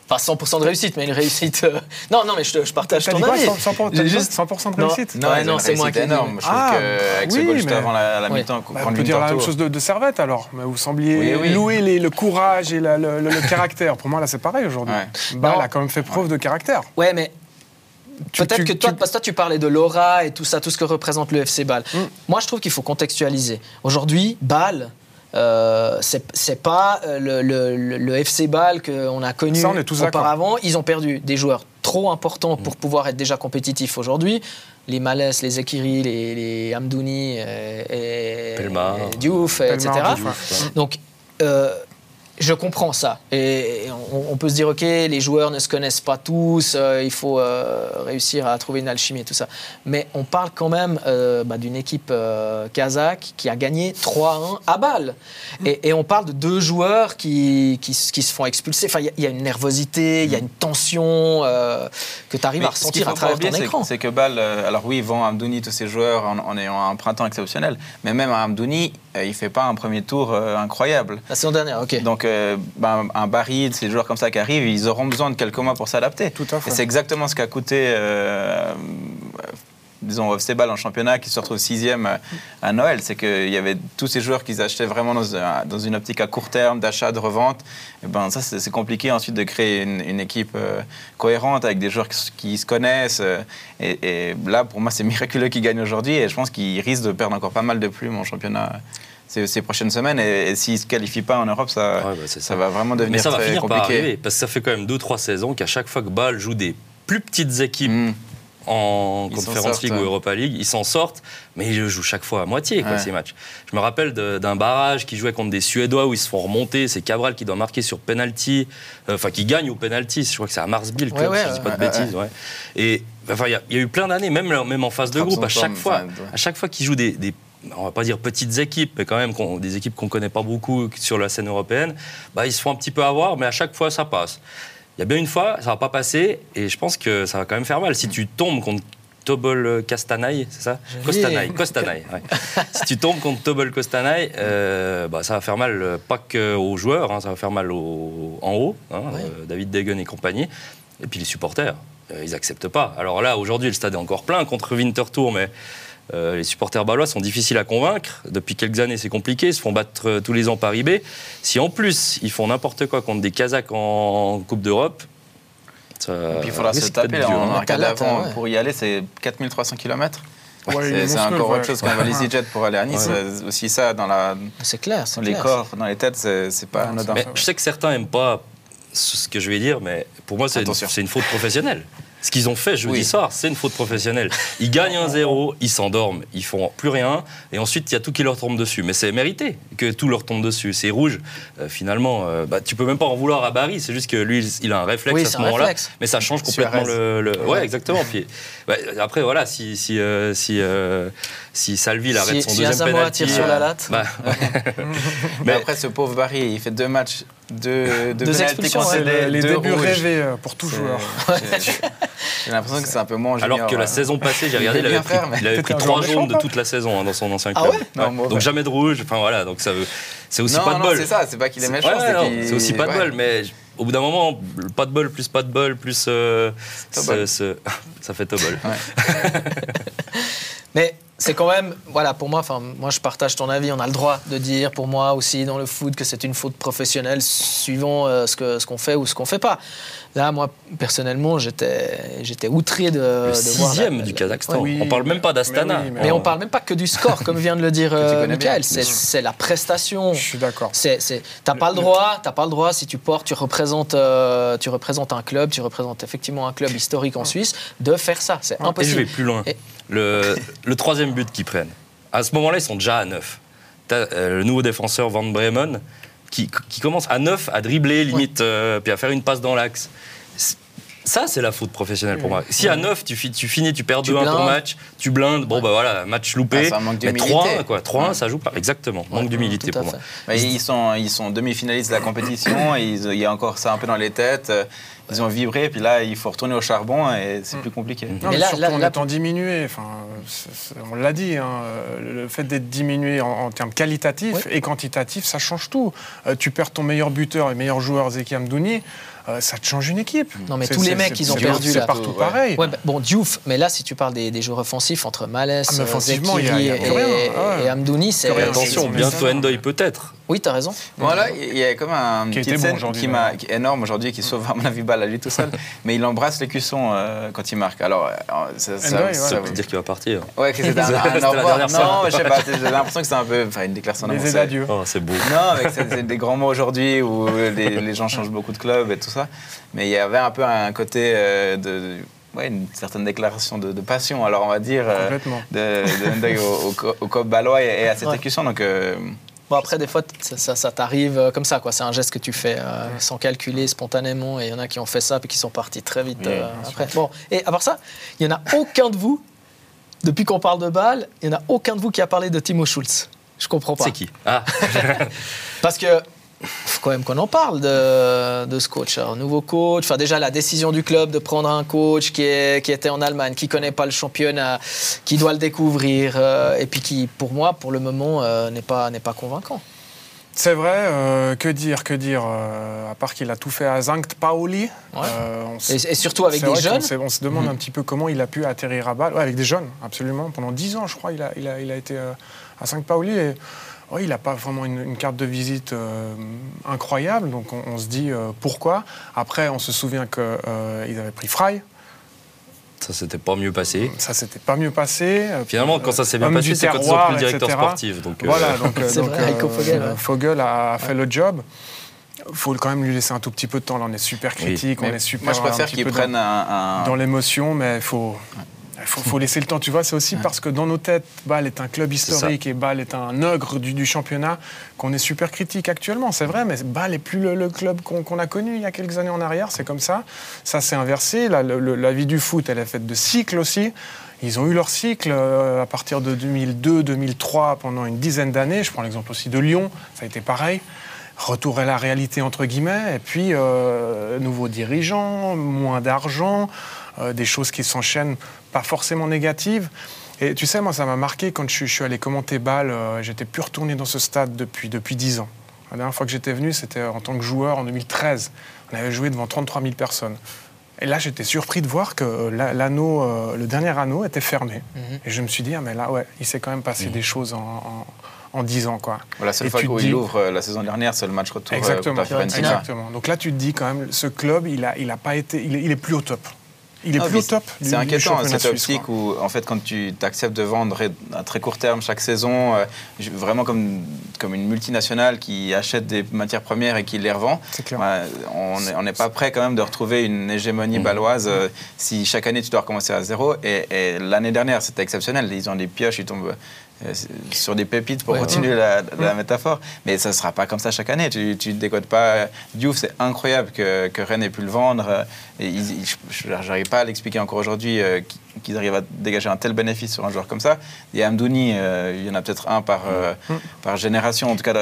pas 100% de réussite, mais une réussite. Euh, non, non, mais je, je partage ton avis. 100%, juste 100% de réussite Non, non, c'est moi qui. énorme. Je trouve ah, qu'avec oui, goal juste avant la, la mi-temps, bah, on peut dire la même chose de, de Servette alors. Mais vous sembliez louer les, le courage et le, le, caractère. Pour moi, là, c'est pareil aujourd'hui. Bah, a quand même fait preuve de caractère. Ouais, mais Peut-être que toi, parce que toi, tu parlais de l'aura et tout ça, tout ce que représente le FC Bâle. Mm. Moi, je trouve qu'il faut contextualiser. Aujourd'hui, Bâle, euh, c'est pas euh, le, FC Bâle qu'on a connu auparavant. Ils ont perdu des joueurs trop importants pour mm. pouvoir être déjà compétitifs aujourd'hui. Les Malès, les Zekiri, les, les Amdouni, euh, et, et, Diouf, etc. Donc, je comprends ça. Et on, peut se dire, OK, les joueurs ne se connaissent pas tous, euh, il faut euh, réussir à trouver une alchimie et tout ça. Mais on parle quand même euh, bah, d'une équipe kazakh qui a gagné 3-1 à Bâle. Et, on parle de deux joueurs qui, qui, se font expulser. Enfin, il y, a une nervosité, il y a une tension que tu arrives à ressentir à travers ton écran. C'est que Bâle, alors oui, ils vend Amdouni, tous ces joueurs, en, ayant un printemps exceptionnel. Mais même Amdouni, il ne fait pas un premier tour incroyable. La saison dernière, OK. Donc, ben, un Barry, ces joueurs comme ça qui arrivent, ils auront besoin de quelques mois pour s'adapter. Tout à fait. Et c'est exactement ce qu'a coûté, euh, disons, Sebal en championnat qui se retrouve sixième à Noël. C'est qu'il y avait tous ces joueurs qu'ils achetaient vraiment dans, une optique à court terme, d'achat, de revente. Et ben, ça, c'est compliqué ensuite de créer une, équipe euh, cohérente avec des joueurs qui, se connaissent. Euh, et, et, là, pour moi, c'est miraculeux qu'ils gagnent aujourd'hui. Et je pense qu'ils risquent de perdre encore pas mal de plumes en championnat ces, prochaines semaines. Et, s'ils ne se qualifient pas en Europe, ça, bah, ça. va vraiment devenir Mais ça va finir compliqué. Par arriver, parce que ça fait quand même 2-3 saisons qu'à chaque fois que Bâle joue des plus petites équipes. Hmm. en Conference League ou Europa League, ils s'en sortent, mais ils jouent chaque fois à moitié quoi, ces matchs. Je me rappelle d'un barrage qui jouait contre des Suédois où ils se font remonter, c'est Cabral qui doit marquer sur penalty, euh, enfin qui gagne au penalty, je crois que c'est à Marsbill, ouais, ouais, si je dis pas de bêtises. Et enfin, il y, a eu plein d'années, même, même en phase de groupe, à chaque fois, à chaque fois qu'ils jouent des, des on va pas dire petites équipes, mais quand même des équipes qu'on connaît pas beaucoup sur la scène européenne, bah, ils se font un petit peu avoir, mais à chaque fois ça passe. Il y a bien une fois, ça va pas passer, et je pense que ça va quand même faire mal. Si tu tombes contre Tobol Castanaï, c'est ça? Costanaï, Costanaï. si tu tombes contre Tobol Costanaï, euh, bah, ça va faire mal euh, pas que aux joueurs, hein, ça va faire mal en haut, hein, euh, David Degen et compagnie, et puis les supporters. ils acceptent pas. Alors là, aujourd'hui, le stade est encore plein contre Winterthur, mais euh, les supporters balois sont difficiles à convaincre. Depuis quelques années, c'est compliqué. Ils se font battre euh, tous les ans par IB. Si en plus, ils font n'importe quoi contre des Kazakhs en Coupe d'Europe, il faudra se taper. Dur, on a avant, pour y aller, c'est 4300 km. c'est encore autre chose qu'un valise jet pour aller à Nice. Aussi ça dans la. C'est clair. Dans les corps, dans les têtes, c'est pas anodin. je sais que certains n'aiment pas ce que je vais dire, mais pour moi, c'est une, une, faute professionnelle. Ce qu'ils ont fait jeudi soir, c'est une faute professionnelle. Ils gagnent un 0 ils s'endorment, ils font plus rien, et ensuite il y a tout qui leur tombe dessus. Mais c'est mérité que tout leur tombe dessus. C'est rouge. Euh, finalement, euh, bah, tu peux même pas en vouloir à Barry. C'est juste que lui, il a un réflexe à ce moment-là. Mais ça change complètement le, Ouais, exactement. Puis, bah, après, voilà, si si euh, si, si Salville arrête son deuxième penalty, tire sur la latte. Bah, mais après, ce pauvre Barry, il fait deux matchs de, de expulsions. Les, les débuts rêvés pour tout joueur. J'ai l'impression que c'est un peu moins Alors que la saison passée, j'ai regardé, il avait pris, il avait pris trois jaunes de toute la saison hein, dans son ancien ah club. Ah ouais donc jamais de rouge. Enfin voilà, donc ça c'est aussi pas de bol. C'est ça, c'est pas qu'il est méchant, c'est aussi pas de bol, mais au bout d'un moment, pas de bol plus pas de bol plus euh, ça fait tobol. mais c'est quand même, voilà, pour moi, enfin, moi je partage ton avis. On a le droit de dire, pour moi aussi, dans le foot, que c'est une faute professionnelle suivant euh, ce qu'on ce qu'on fait ou ce qu'on fait pas. Là, moi, personnellement, j'étais outré de, le de sixième du Kazakhstan. On on parle même pas d'Astana. Mais, mais, on parle même pas que du score, comme vient de le dire euh, Michael. C'est la prestation. Je suis d'accord. T'as pas le droit. T'as pas le droit si tu portes, tu représentes, euh, tu représentes un club, tu représentes effectivement un club historique en Suisse, de faire ça. C'est impossible. Et je vais plus loin. Le, le, troisième but qu'ils prennent. À ce moment-là, ils sont déjà à 9. Euh, le nouveau défenseur Van Bremen qui, qui, commence à 9 à dribbler limite, euh, puis à faire une passe dans l'axe. Ça, c'est la faute professionnelle pour moi. Si à 9, tu, tu finis, tu perds 2-1 ton match, tu blindes, bon, bah voilà, match loupé. Ah, mais 3-1, quoi. 3-1, ça joue pas. Exactement. Manque d'humilité pour moi. ils sont, ils sont demi-finalistes de la compétition, et il y a encore ça un peu dans les têtes ils ont vibré, puis là, il faut retourner au charbon et c'est plus compliqué. Non, mais, là, surtout en étant diminué, enfin, on l'a dit, hein, le fait d'être diminué en, termes qualitatifs et quantitatifs, ça change tout. Euh, tu perds ton meilleur buteur et meilleur joueur, Zeki Amdouni, euh, ça te change une équipe. Non, mais tous les mecs, ils ont perdu C'est partout pareil. Ouais, bah, bon, Diouf, mais là, si tu parles des, joueurs offensifs entre Malès, ah, Zekiri et, et, Amdouni, c'est. Attention, bientôt Endoy peut-être. Oui, tu as raison. Voilà, il y a comme un qui petit scène qui, m'a, énorme aujourd'hui, qui sauve à mon avis balle à lui tout seul, mais il embrasse les cuissons euh, quand il marque. Alors, euh, ça, ça, ça, veut dire qu'il va partir. Ouais, que c'est un, un, au revoir. Non, je sais pas, j'ai l'impression que c'est un peu, enfin, une déclaration d'amour. Des adieux. Oh, c'est beau. Non, mais c'est des grands mots aujourd'hui où les, les gens changent beaucoup de clubs et tout ça. Mais il y avait un peu un côté euh, de, ouais, une certaine déclaration de, passion, alors on va dire, euh, de, de, au, au, COP Balois et, à cette ouais. Donc, euh, Bon, après, des fois, ça, t'arrive euh, comme ça, quoi. C'est un geste que tu fais euh, sans calculer, spontanément. Et il y en a qui ont fait ça puis qui sont partis très vite euh, après. Bon, et à part ça, il n'y en a aucun de vous, depuis qu'on parle de balle, il n'y en a aucun de vous qui a parlé de Timo Schulz. Je comprends pas. C'est qui? Ah Parce que faut quand même qu'on en parle de, ce coach. Un nouveau coach, enfin déjà la décision du club de prendre un coach qui, est, qui était en Allemagne, qui connaît pas le championnat, qui doit le découvrir, euh, et puis qui, pour moi, pour le moment, euh, n'est pas, convaincant. C'est vrai, euh, que dire, que dire, à part qu'il a tout fait à Zankt Paoli. et, surtout avec des jeunes. On, se demande mhm. un petit peu comment il a pu atterrir à Bâle. avec des jeunes, absolument. Pendant dix ans, je crois, il a, il a, il a été à Zankt Paoli. Et, il n'a pas vraiment une, carte de visite euh, incroyable, donc on, se dit euh, pourquoi? Après, on se souvient qu'ils euh, avaient pris Fry. Ça s'était pas mieux passé. Ça s'était pas mieux passé. Finalement, quand ça s'est bien passé, c'est quand ils ont pris le directeur sportif. Donc, voilà, donc, Fogel, a fait le job. Il faut quand même lui laisser un tout petit peu de temps. Là, on est super critique, on est super. Moi, je préfère qu'il prenne un, Dans l'émotion, mais il faut. Il faut, laisser le temps, tu vois. C'est aussi parce que dans nos têtes, Bâle est un club historique et Bâle est un ogre du, championnat qu'on est super critique actuellement. C'est vrai, mais Bâle n'est plus le, club qu'on a connu il y a quelques années en arrière. C'est comme ça. Ça s'est inversé. La, la, vie du foot, elle est faite de cycles aussi. Ils ont eu leur cycle euh, à partir de 2002-2003 pendant une dizaine d'années. Je prends l'exemple aussi de Lyon. Ça a été pareil retour à la réalité entre guillemets, et puis euh, nouveaux dirigeants, moins d'argent, des choses qui s'enchaînent pas forcément négatives. Et tu sais, moi, ça m'a marqué quand je, suis allé commenter Bâle. Euh, j'étais plus retourné dans ce stade depuis, depuis 10 ans. La dernière fois que j'étais venu, c'était en tant que joueur en 2013. On avait joué devant 33 000 personnes. Et là, j'étais surpris de voir que euh, l'anneau, le dernier anneau était fermé. Mhm. Et je me suis dit, ah, mais là, ouais, il s'est quand même passé mhm. des choses en, en, 10 ans. Quoi. La seule fois où il ouvre la saison dernière, c'est le match retour. Exactement. Exactement. Donc là, tu te dis quand même, ce club, il, a, il, a pas été, il est plus au top. Il est ah, plus au top. C'est inquiétant cette optique où, en fait, quand tu acceptes de vendre à très court terme chaque saison, euh, vraiment comme, comme une multinationale qui achète des matières premières et qui les revend, on n'est pas prêt quand même de retrouver une hégémonie mmh. baloise euh, si chaque année tu dois recommencer à zéro. Et, et l'année dernière, c'était exceptionnel. Ils ont des pioches, ils tombent sur des pépites pour continuer La, métaphore. Mais ça ne sera pas comme ça chaque année. Tu ne décodes pas. Diouf, c'est incroyable que, que, Rennes ait pu le vendre. Et je n'arrive pas à l'expliquer encore aujourd'hui euh, qu'ils arrivent à dégager un tel bénéfice sur un joueur comme ça. Et Amdouni, euh, il y en a peut-être un par, mm. par génération, en tout cas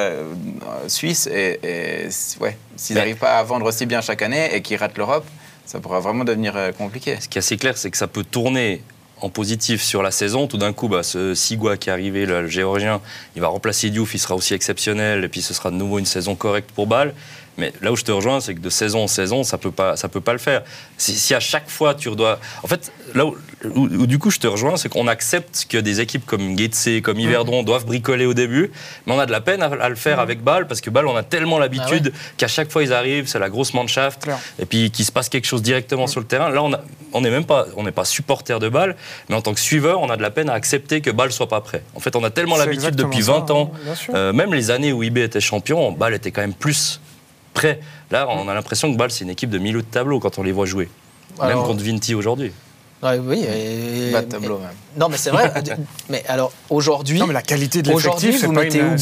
suisse. Et, et ouais, s'ils n'arrivent pas à vendre aussi bien chaque année et qu'ils ratent l'Europe, ça pourra vraiment devenir compliqué. Ce qui est assez clair, c'est que ça peut tourner en positif sur la saison. Tout d'un coup, bah, ce Sigua qui est arrivé, le, géorgien, il va remplacer Diouf, il sera aussi exceptionnel, et puis ce sera de nouveau une saison correcte pour Bâle. Mais là où je te rejoins, c'est que de saison en saison, ça peut pas, ça peut pas le faire. Si, à chaque fois tu dois, en fait, là où, du coup je te rejoins, c'est qu'on accepte que des équipes comme Getse, comme Yverdon doivent bricoler au début, mais on a de la peine à, le faire avec Bâle parce que Bâle, on a tellement l'habitude ah qu'à chaque fois ils arrivent, c'est la grosse Mannschaft, et puis qu'il se passe quelque chose directement sur le terrain. Là, on n'est même pas, on n'est pas supporter de Bâle, mais en tant que suiveur, on a de la peine à accepter que Bâle soit pas prêt. En fait, on a tellement l'habitude depuis 20 ans, euh, même les années où IB était champion, Bâle était quand même plus prêt. Là, on a l'impression que Bâle, c'est une équipe de milieu de tableau quand on les voit jouer. même contre Vinti aujourd'hui. oui, Bas de tableau même. Non, mais c'est vrai. mais alors aujourd'hui. Non, mais la qualité de l'effectif, c'est pas, une...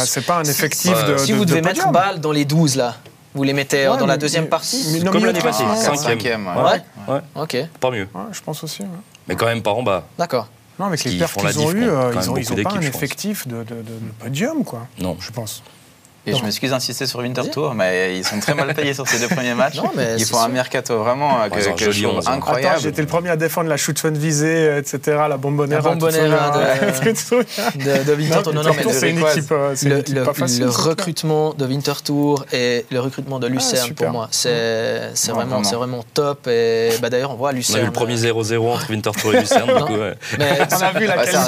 c'est pas, un effectif de. Si vous devez mettre Bâle dans les 12 là, vous les mettez dans la deuxième partie Comme l'année passée, cinquième. Ouais. ouais. Ok. Pas mieux. je pense aussi. Mais quand même pas en bas. D'accord. Non, avec les pertes qu'ils ont eues, euh, ils n'ont pas un effectif de, podium, quoi. Non. Je pense. Et je m'excuse d'insister sur Winter Tour, mais ils sont très mal payés sur ces deux premiers matchs. ils font un mercato vraiment euh, que, que je trouve incroyable. J'étais le premier à défendre la shoot fun visée, euh, etc., la bombonera. La bombonera de, de, de, Winter Tour. Non, non, mais c'est une équipe, euh, le, pas facile. Le recrutement de Winter Tour et le recrutement de Lucerne, ah, pour moi, c'est vraiment, vraiment top. Et bah, d'ailleurs, on voit Lucerne. On a eu le premier 0-0 entre Winter Tour et Lucerne. on a vu la qualité.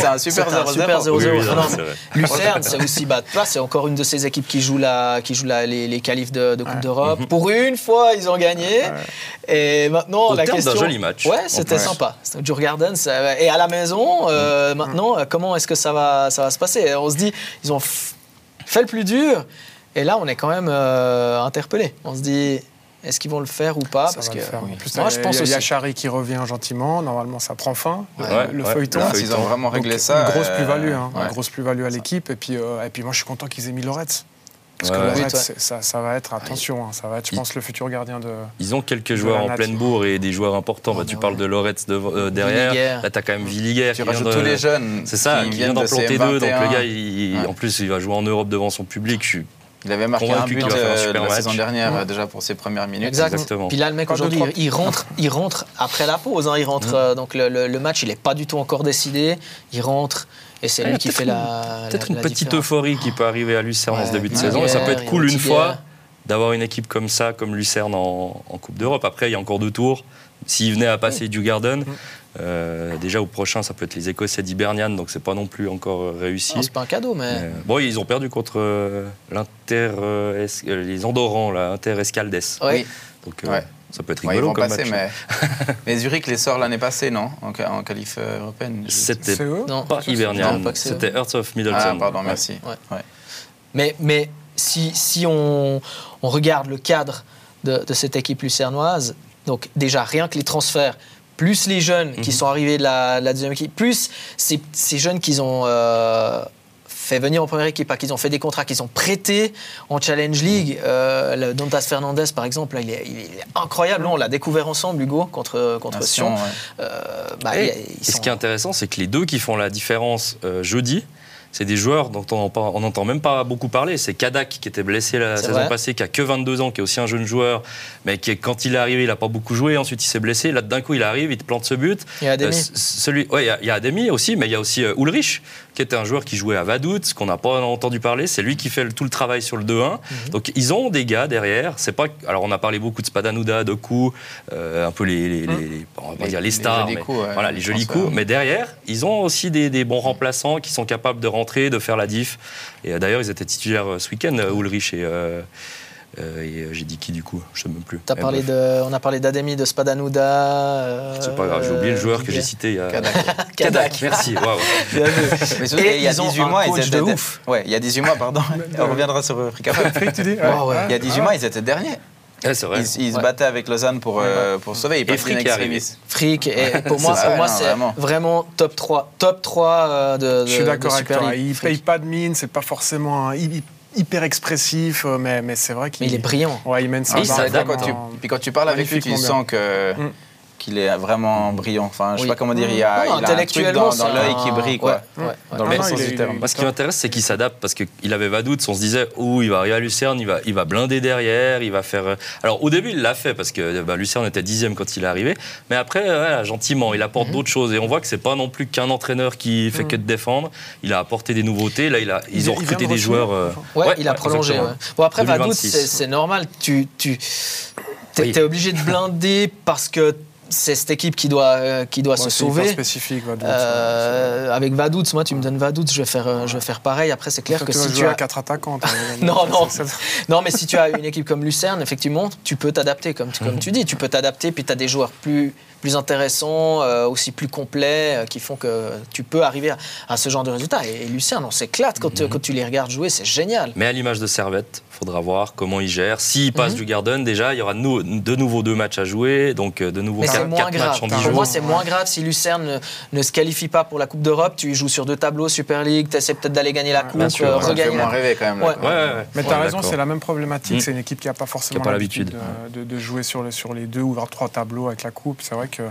C'est un super 0-0. Lucerne, c'est aussi, c'est encore une de ces équipes qui jouent, la, qui jouent la, les, les qualifs de, Coupe d'Europe. Mhm. Pour une fois, ils ont gagné. Et maintenant, Au la terme question. joli match. Ouais, c'était sympa. Joe Garden. Et à la maison, euh, mhm. maintenant, comment est-ce que ça va, ça va se passer? On se dit, ils ont fait le plus dur. Et là, on est quand même euh, interpellé. On se dit, Est-ce qu'ils vont le faire ou pas Parce que moi, je pense Il y a Chari qui revient gentiment. Normalement, ça prend fin. le feuilleton. Ils ont vraiment réglé ça. Une grosse plus-value, hein, une grosse plus-value à l'équipe. Et puis, et puis, moi, je suis content qu'ils aient mis Loretz. Parce que Loretz, ça, ça, va être, attention, hein, ça va être, je pense, le futur gardien de. Ils ont quelques joueurs en pleine bourre et des joueurs importants. Bah, tu parles de Loretz de, derrière. Là, tu as quand même Villiger. Tu rajoutes tous les jeunes. C'est ça, qui vient d'en planter deux. Donc le gars, en plus, il va jouer en Europe devant son public. Je suis il avait marqué un but euh, la saison dernière déjà pour ses premières minutes. Exactement. Puis là, le mec aujourd'hui, il, rentre, il rentre après la pause. Hein. il rentre, mm. euh, donc le, match, il n'est pas du tout encore décidé. Il rentre. Et c'est lui qui fait la. Peut-être une petite euphorie qui peut arriver à Lucerne en ce début de saison. Et ça peut être cool une fois d'avoir une équipe comme ça, comme Lucerne en, Coupe d'Europe. Après, il y a encore deux tours. S'il venait à passer du Garden, mm. Euh, déjà au prochain, ça peut être les Écossais d'Hibernian, donc c'est pas non plus encore euh, réussi. C'est pas un cadeau, mais. Euh, bon, ils ont perdu contre l'Inter, les Andorrans, l'Inter Escaldes. Oui. Donc ça peut être rigolo comme passer, match. Mais... mais... Zurich les sort l'année passée, non En, en qualif européenne. C'était pas Hibernian, c'était Hearts of Middleton. Ah, pardon, merci. Mais, mais si, si on, on, regarde le cadre de, de cette équipe lucernoise, donc déjà rien que les transferts plus les jeunes qui mhm. sont arrivés de la, deuxième équipe, plus ces, jeunes qu'ils ont euh, fait venir en première équipe, qu'ils ont fait des contrats, qu'ils ont prêtés en Challenge League. Euh, Dantas Fernandez, par exemple, il, est, incroyable. On l'a découvert ensemble, Hugo, contre, contre Sion. Euh, bah, et, ce qui est intéressant, c'est que les deux qui font la différence jeudi, c'est des joueurs dont on n'entend même pas beaucoup parler. C'est Kadak qui était blessé la saison passée, qui a que 22 ans, qui est aussi un jeune joueur, mais qui, quand il est arrivé, il n'a pas beaucoup joué. Ensuite, il s'est blessé. Là, d'un coup, il arrive, il te plante ce but. Il y a Ademi. Euh, celui, ouais, il y, a, Ademi aussi, mais il y a aussi euh, Ulrich, qui était un joueur qui jouait à Vaduz, qu'on n'a pas entendu parler. C'est lui qui fait tout le travail sur le 2-1. Mhm. Donc, ils ont des gars derrière. C'est pas. Alors, on a parlé beaucoup de Spadanuda, de coups, euh, un peu les, mhm. on va dire les stars, coups, voilà, les jolis coups. Mais derrière, ils ont aussi des, des bons remplaçants qui sont capables de rentrer, de faire la diff et euh, d'ailleurs, ils étaient titulaires euh, ce week-end, Ulrich et. J'ai dit qui du coup? Je sais même plus. As parlé de, on a parlé d'Ademi, de Spadanuda. c'est pas grave, j'ai oublié le joueur que j'ai cité. Il y a... Kadak. Kadak. Merci. Wow. Mais il y a 18 mois, ils étaient. ouf. Ouais, il y a 18 mois, pardon. on reviendra sur Frick tu dis Il y a 18 mois, ils étaient derniers. Ouais, vrai. Ils, se battaient avec Lausanne pour, euh, pour sauver. et Frick est arrivé. Frick, et pour moi, pour moi c'est vraiment. top 3. Top 3 euh, de, Je suis d'accord avec toi. Il ne paye pas de mine, c'est pas forcément hyper expressif, euh, mais, mais c'est vrai qu'il. il est brillant. Ouais, il mène ça. quand tu, puis quand tu parles avec lui, tu sens que. Mm qu'il est vraiment brillant. Enfin, je sais pas comment dire, il y a, il a un truc dans, dans l'œil qui brille, quoi. Dans le sens du terme. Moi, ce qui m'intéresse, c'est qu'il s'adapte parce qu'il avait Vaduz. On se disait, oh, il va arriver à Lucerne, il va, il va blinder derrière, il va faire. Euh, Alors, au début, il l'a fait parce que bah, Lucerne était dixième quand il est arrivé. Mais après, gentiment, il apporte mhm. d'autres choses. Et on voit que c'est pas non plus qu'un entraîneur qui fait mhm. que de défendre. Il a apporté des nouveautés. Là, il a, ils ont recruté des joueurs. Euh, ouais, il a prolongé. Bon, après, Vaduz, c'est normal. Tu. tu... T'es obligé de blinder parce que c'est cette équipe qui doit, euh, qui doit se sauver. spécifique, Vaduz, euh, avec Vaduz, moi, tu me donnes Vaduz, je vais faire, euh, je vais faire pareil. Après, c'est clair que, si tu as quatre attaquants. non, non, non, mais si tu as une équipe comme Lucerne, effectivement, tu peux t'adapter, comme, comme tu dis, tu peux t'adapter, puis tu as des joueurs plus plus intéressants, aussi plus complets, qui font que tu peux arriver à, ce genre de résultats. Et, Lucerne, on s'éclate quand, mhm. quand, tu les regardes jouer, c'est génial. Mais à l'image de Servette, faudra voir comment il gère. S'il passe mhm. du Garden, déjà, il y aura de nouveau deux matchs à jouer, donc de nouveau quatre, matchs en 10 Pour moi, c'est moins grave si Lucerne ne, se qualifie pas pour la Coupe d'Europe. Tu joues sur deux tableaux, Super League, tu essaies peut-être d'aller gagner la Coupe, euh, regagner. La... rêver quand même. Ouais. Mais tu as raison, c'est la même problématique. Mm. C'est une équipe qui n'a pas forcément l'habitude de, de, jouer sur, sur les deux ou trois tableaux avec la Coupe. C'est vrai que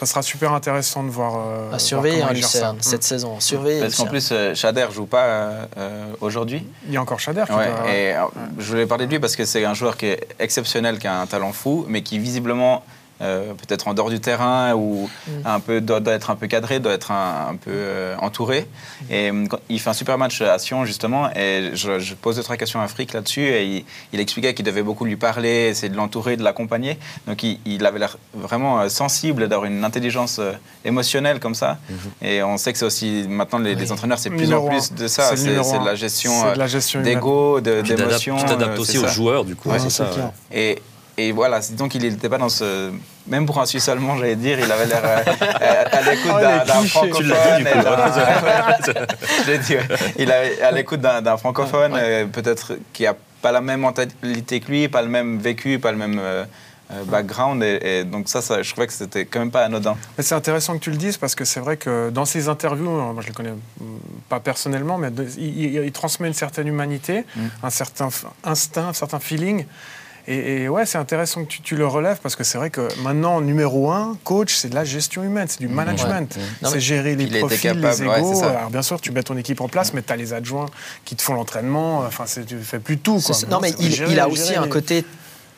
ça sera super intéressant de voir. Euh, à surveiller hein, Lucerne cette mm. saison. Surveiller. Parce qu'en plus, euh, Chader joue pas euh, aujourd'hui. Il y a encore Chader. et je voulais parler de lui parce que c'est un joueur qui est exceptionnel, qui a un talent fou, mais qui visiblement euh, peut-être en dehors du terrain ou mm. un peu doit, être un peu cadré, doit être un, peu euh, entouré. Mm. Et euh, il fait un super match à Sion justement. Et je, pose deux trois questions à Frick là-dessus et il, expliquait qu'il devait beaucoup lui parler, essayer de l'entourer, de l'accompagner. Donc il, avait l'air vraiment sensible, d'avoir une intelligence émotionnelle comme ça. Mm-hmm. Et on sait que c'est aussi maintenant les, entraîneurs, c'est plus en plus de ça. C'est de la gestion, d'ego, d'émotion. Tu t'adaptes aussi aux joueurs du coup. ça. Et, et voilà, donc il n'était pas dans ce. Même pour un Suisse allemand, j'allais dire, il avait l'air euh, euh, à l'écoute oh, d'un francophone. il est à l'écoute d'un francophone, euh, peut-être qui a pas la même mentalité que lui, pas le même vécu, pas le même background. Et, donc ça, ça, je trouvais que c'était quand même pas anodin. Mais c'est intéressant que tu le dises parce que c'est vrai que dans ses interviews, moi je le connais pas personnellement, mais il, transmet une certaine humanité, mm. un certain instinct, un certain feeling. Et, ouais, c'est intéressant que tu, le relèves parce que c'est vrai que maintenant, numéro un, coach, c'est de la gestion humaine, c'est du management. C'est gérer les profils, les égos. Alors bien sûr, tu mets ton équipe en place, mais tu as les adjoints qui te font l'entraînement. Enfin, tu fais plus tout. Quoi. Non, mais il, a aussi un côté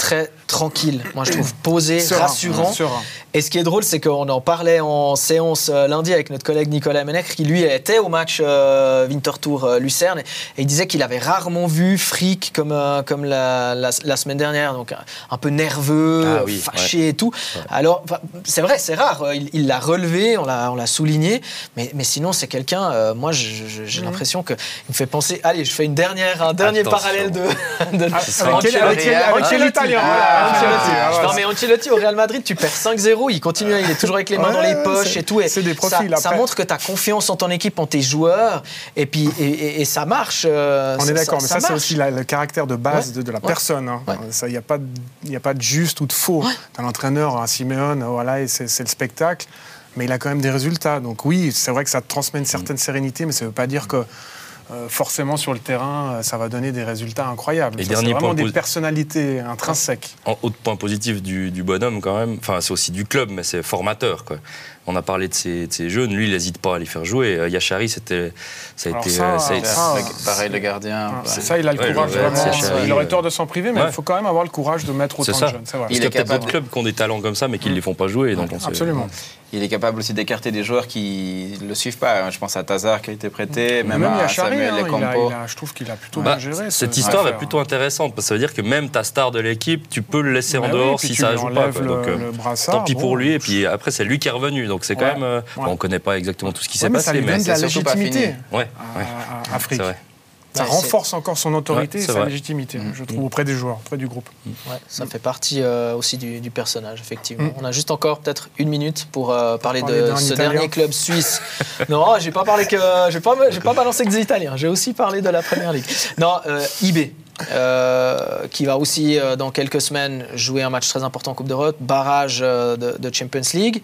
très tranquille, moi je trouve posé, rassurant. Et ce qui est drôle, c'est qu'on en parlait en séance euh, lundi avec notre collègue Nicolas Menec, qui lui était au match euh, Winterthur euh, Lucerne, et, il disait qu'il avait rarement vu Frick comme, comme la, la, semaine dernière, donc un, peu nerveux, ah fâché et tout. Alors, c'est vrai, c'est rare, il l'a relevé, on l'a souligné, mais, mais sinon, c'est quelqu'un, moi j'ai mhm. l'impression qu'il me fait penser, allez, je fais une dernière, un dernier parallèle de. de ah, avec, quel, Ancelotti. Non, mais Ancelotti au Real Madrid, tu perds 5-0, il continue, il est toujours avec les mains dans les poches et tout. C'est des profils. Ça, montre que tu as confiance en ton équipe, en tes joueurs, et puis et, ça marche. Euh, On est d'accord, mais ça, c'est aussi le caractère de base de, la personne. Il hein. n'y a, pas de, a pas de juste ou de faux. Tu as l'entraîneur, un Simeone, voilà, et c'est le spectacle mais il a quand même des résultats. Donc oui, c'est vrai que ça transmet une certaine sérénité, mais ça ne veut pas dire que euh, forcément sur le terrain, euh, ça va donner des résultats incroyables. Et dernier vraiment des personnalités intrinsèques. En autre point positif du, bonhomme quand même, enfin c'est aussi du club, mais c'est formateur. Quoi. On a parlé de ses, jeunes, lui il n'hésite pas à les faire jouer. Euh, Yachari, c'était, ça a été, ça, pareil le gardien. Ça, il a le courage vraiment. il aurait tort de s'en priver, mais il faut quand même avoir le courage de mettre autant de jeunes. Vrai. Il y a peut-être d'autres clubs qui ont des talents comme ça, mais qui ne les font pas jouer. Donc Absolument il est capable aussi d'écarter des joueurs qui ne le suivent pas. Je pense à Tazar qui a été prêté, même, à Samuel hein, je trouve qu'il a plutôt bah, bien géré. Cette histoire est plutôt intéressante parce que ça veut dire que même ta star de l'équipe, tu peux le laisser en bah dehors si ça ne joue pas. Donc, euh, tant pis pour lui. Et puis après, c'est lui qui est revenu. Donc c'est quand même. Euh, on ne connaît pas exactement tout ce qui s'est passé, mais c'est surtout pas fini. Ouais, à Afrique. Ça renforce encore son autorité et sa légitimité, mm. je trouve, auprès des joueurs, auprès du groupe. Mm. Ouais, ça fait partie euh, aussi du, personnage, effectivement. Mm. On a juste encore peut-être une minute pour euh, parler, de ce dernier club suisse. non, j'ai pas parlé que, j'ai pas, j'ai pas balancé que des Italiens. J'ai aussi parlé de la Première Ligue. Non, euh, qui va aussi dans quelques semaines jouer un match très important en Coupe d'Europe, barrage de, de, Champions League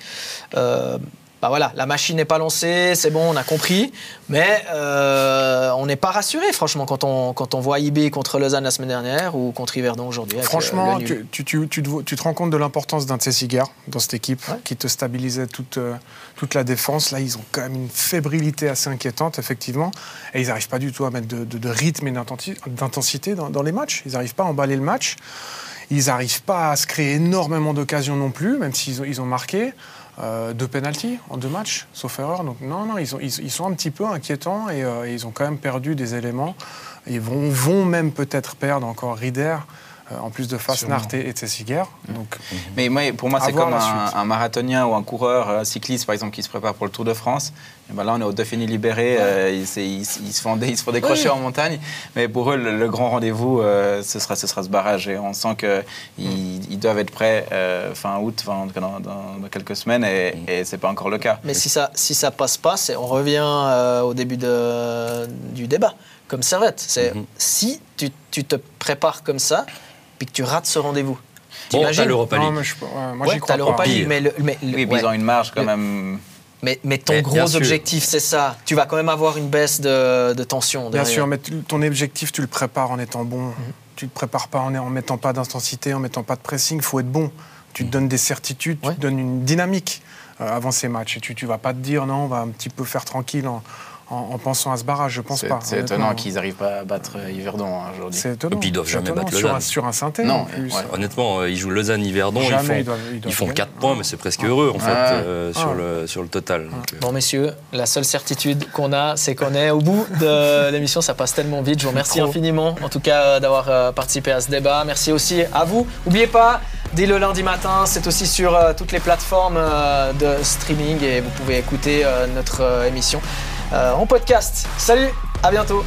bah voilà, la machine n'est pas lancée, c'est bon, on a compris, mais euh, on n'est pas rassuré, franchement, quand on, quand on voit IB contre Lausanne la semaine dernière ou contre Yverdon aujourd'hui. Franchement, tu, tu, tu, tu, te rends compte de l'importance d'un de ces cigares dans cette équipe qui te stabilisait toute, euh, toute la défense. Là, ils ont quand même une fébrilité assez inquiétante, effectivement, et ils n'arrivent pas du tout à mettre de, de, rythme et d'intensité dans, dans, les matchs. Ils n'arrivent pas à emballer le match. Ils n'arrivent pas à se créer énormément d'occasions non plus, même s'ils ont, ils ont marqué. Euh, deux pénalties en deux matchs, sauf erreur. Donc non, non, ils, ils, sont un petit peu inquiétants et, euh, ils ont quand même perdu des éléments. Ils vont, vont même peut-être perdre encore Rieder. Euh, en plus de Fasnart et, et Tessiger. Mmh. Donc, mmh. Mais moi, pour moi, c'est comme un, marathonien ou un coureur, un cycliste, par exemple, qui se prépare pour le Tour de France. Et ben là, on est au Dauphiné libéré, euh, ils, se font, ils se font décrocher en montagne. Mais pour eux, le, grand rendez-vous, euh, ce, sera, ce sera ce barrage. Et on sent qu'ils ils doivent être prêts fin août, dans, dans, quelques semaines, et, et ce n'est pas encore le cas. Mais si ça si ça passe pas, on revient au début de, du débat, comme Servette. C'est si tu, tu te prépares comme ça, puis que tu rates ce rendez-vous. Bon, t'as l'Europa League. moi, j'y crois pas. League, mais, mais oui, ils ont une marge quand même. Mais, mais, ton gros objectif, c'est ça. Tu vas quand même avoir une baisse de, de tension. Bien sûr, mais ton objectif, tu le prépares en étant bon. Mhm. Tu ne le prépares pas en, en mettant pas d'intensité, en mettant pas de pressing. Il faut être bon. Tu te donnes des certitudes, tu te donnes une dynamique euh, avant ces matchs. Et tu ne vas pas te dire, non, on va un petit peu faire tranquille en, en, pensant à ce barrage, je pense pas. C'est étonnant qu'ils n'arrivent pas à battre euh, Yverdon hein, aujourd'hui. C'est étonnant. Et puis ils doivent jamais battre Lausanne. Sur un, sur un Non, honnêtement, euh, ils jouent Lausanne-Yverdon, ils font, ils, font 4 points, mais c'est presque heureux en fait euh, sur, le, sur le total. bon messieurs, la seule certitude qu'on a, c'est qu'on est au bout de l'émission, ça passe tellement vite. Je vous remercie infiniment en tout cas d'avoir participé à ce débat. Merci aussi à vous. N'oubliez pas, dès le lundi matin, c'est aussi sur toutes les plateformes de streaming et vous pouvez écouter notre émission. Euh, en podcast. Salut, à bientôt.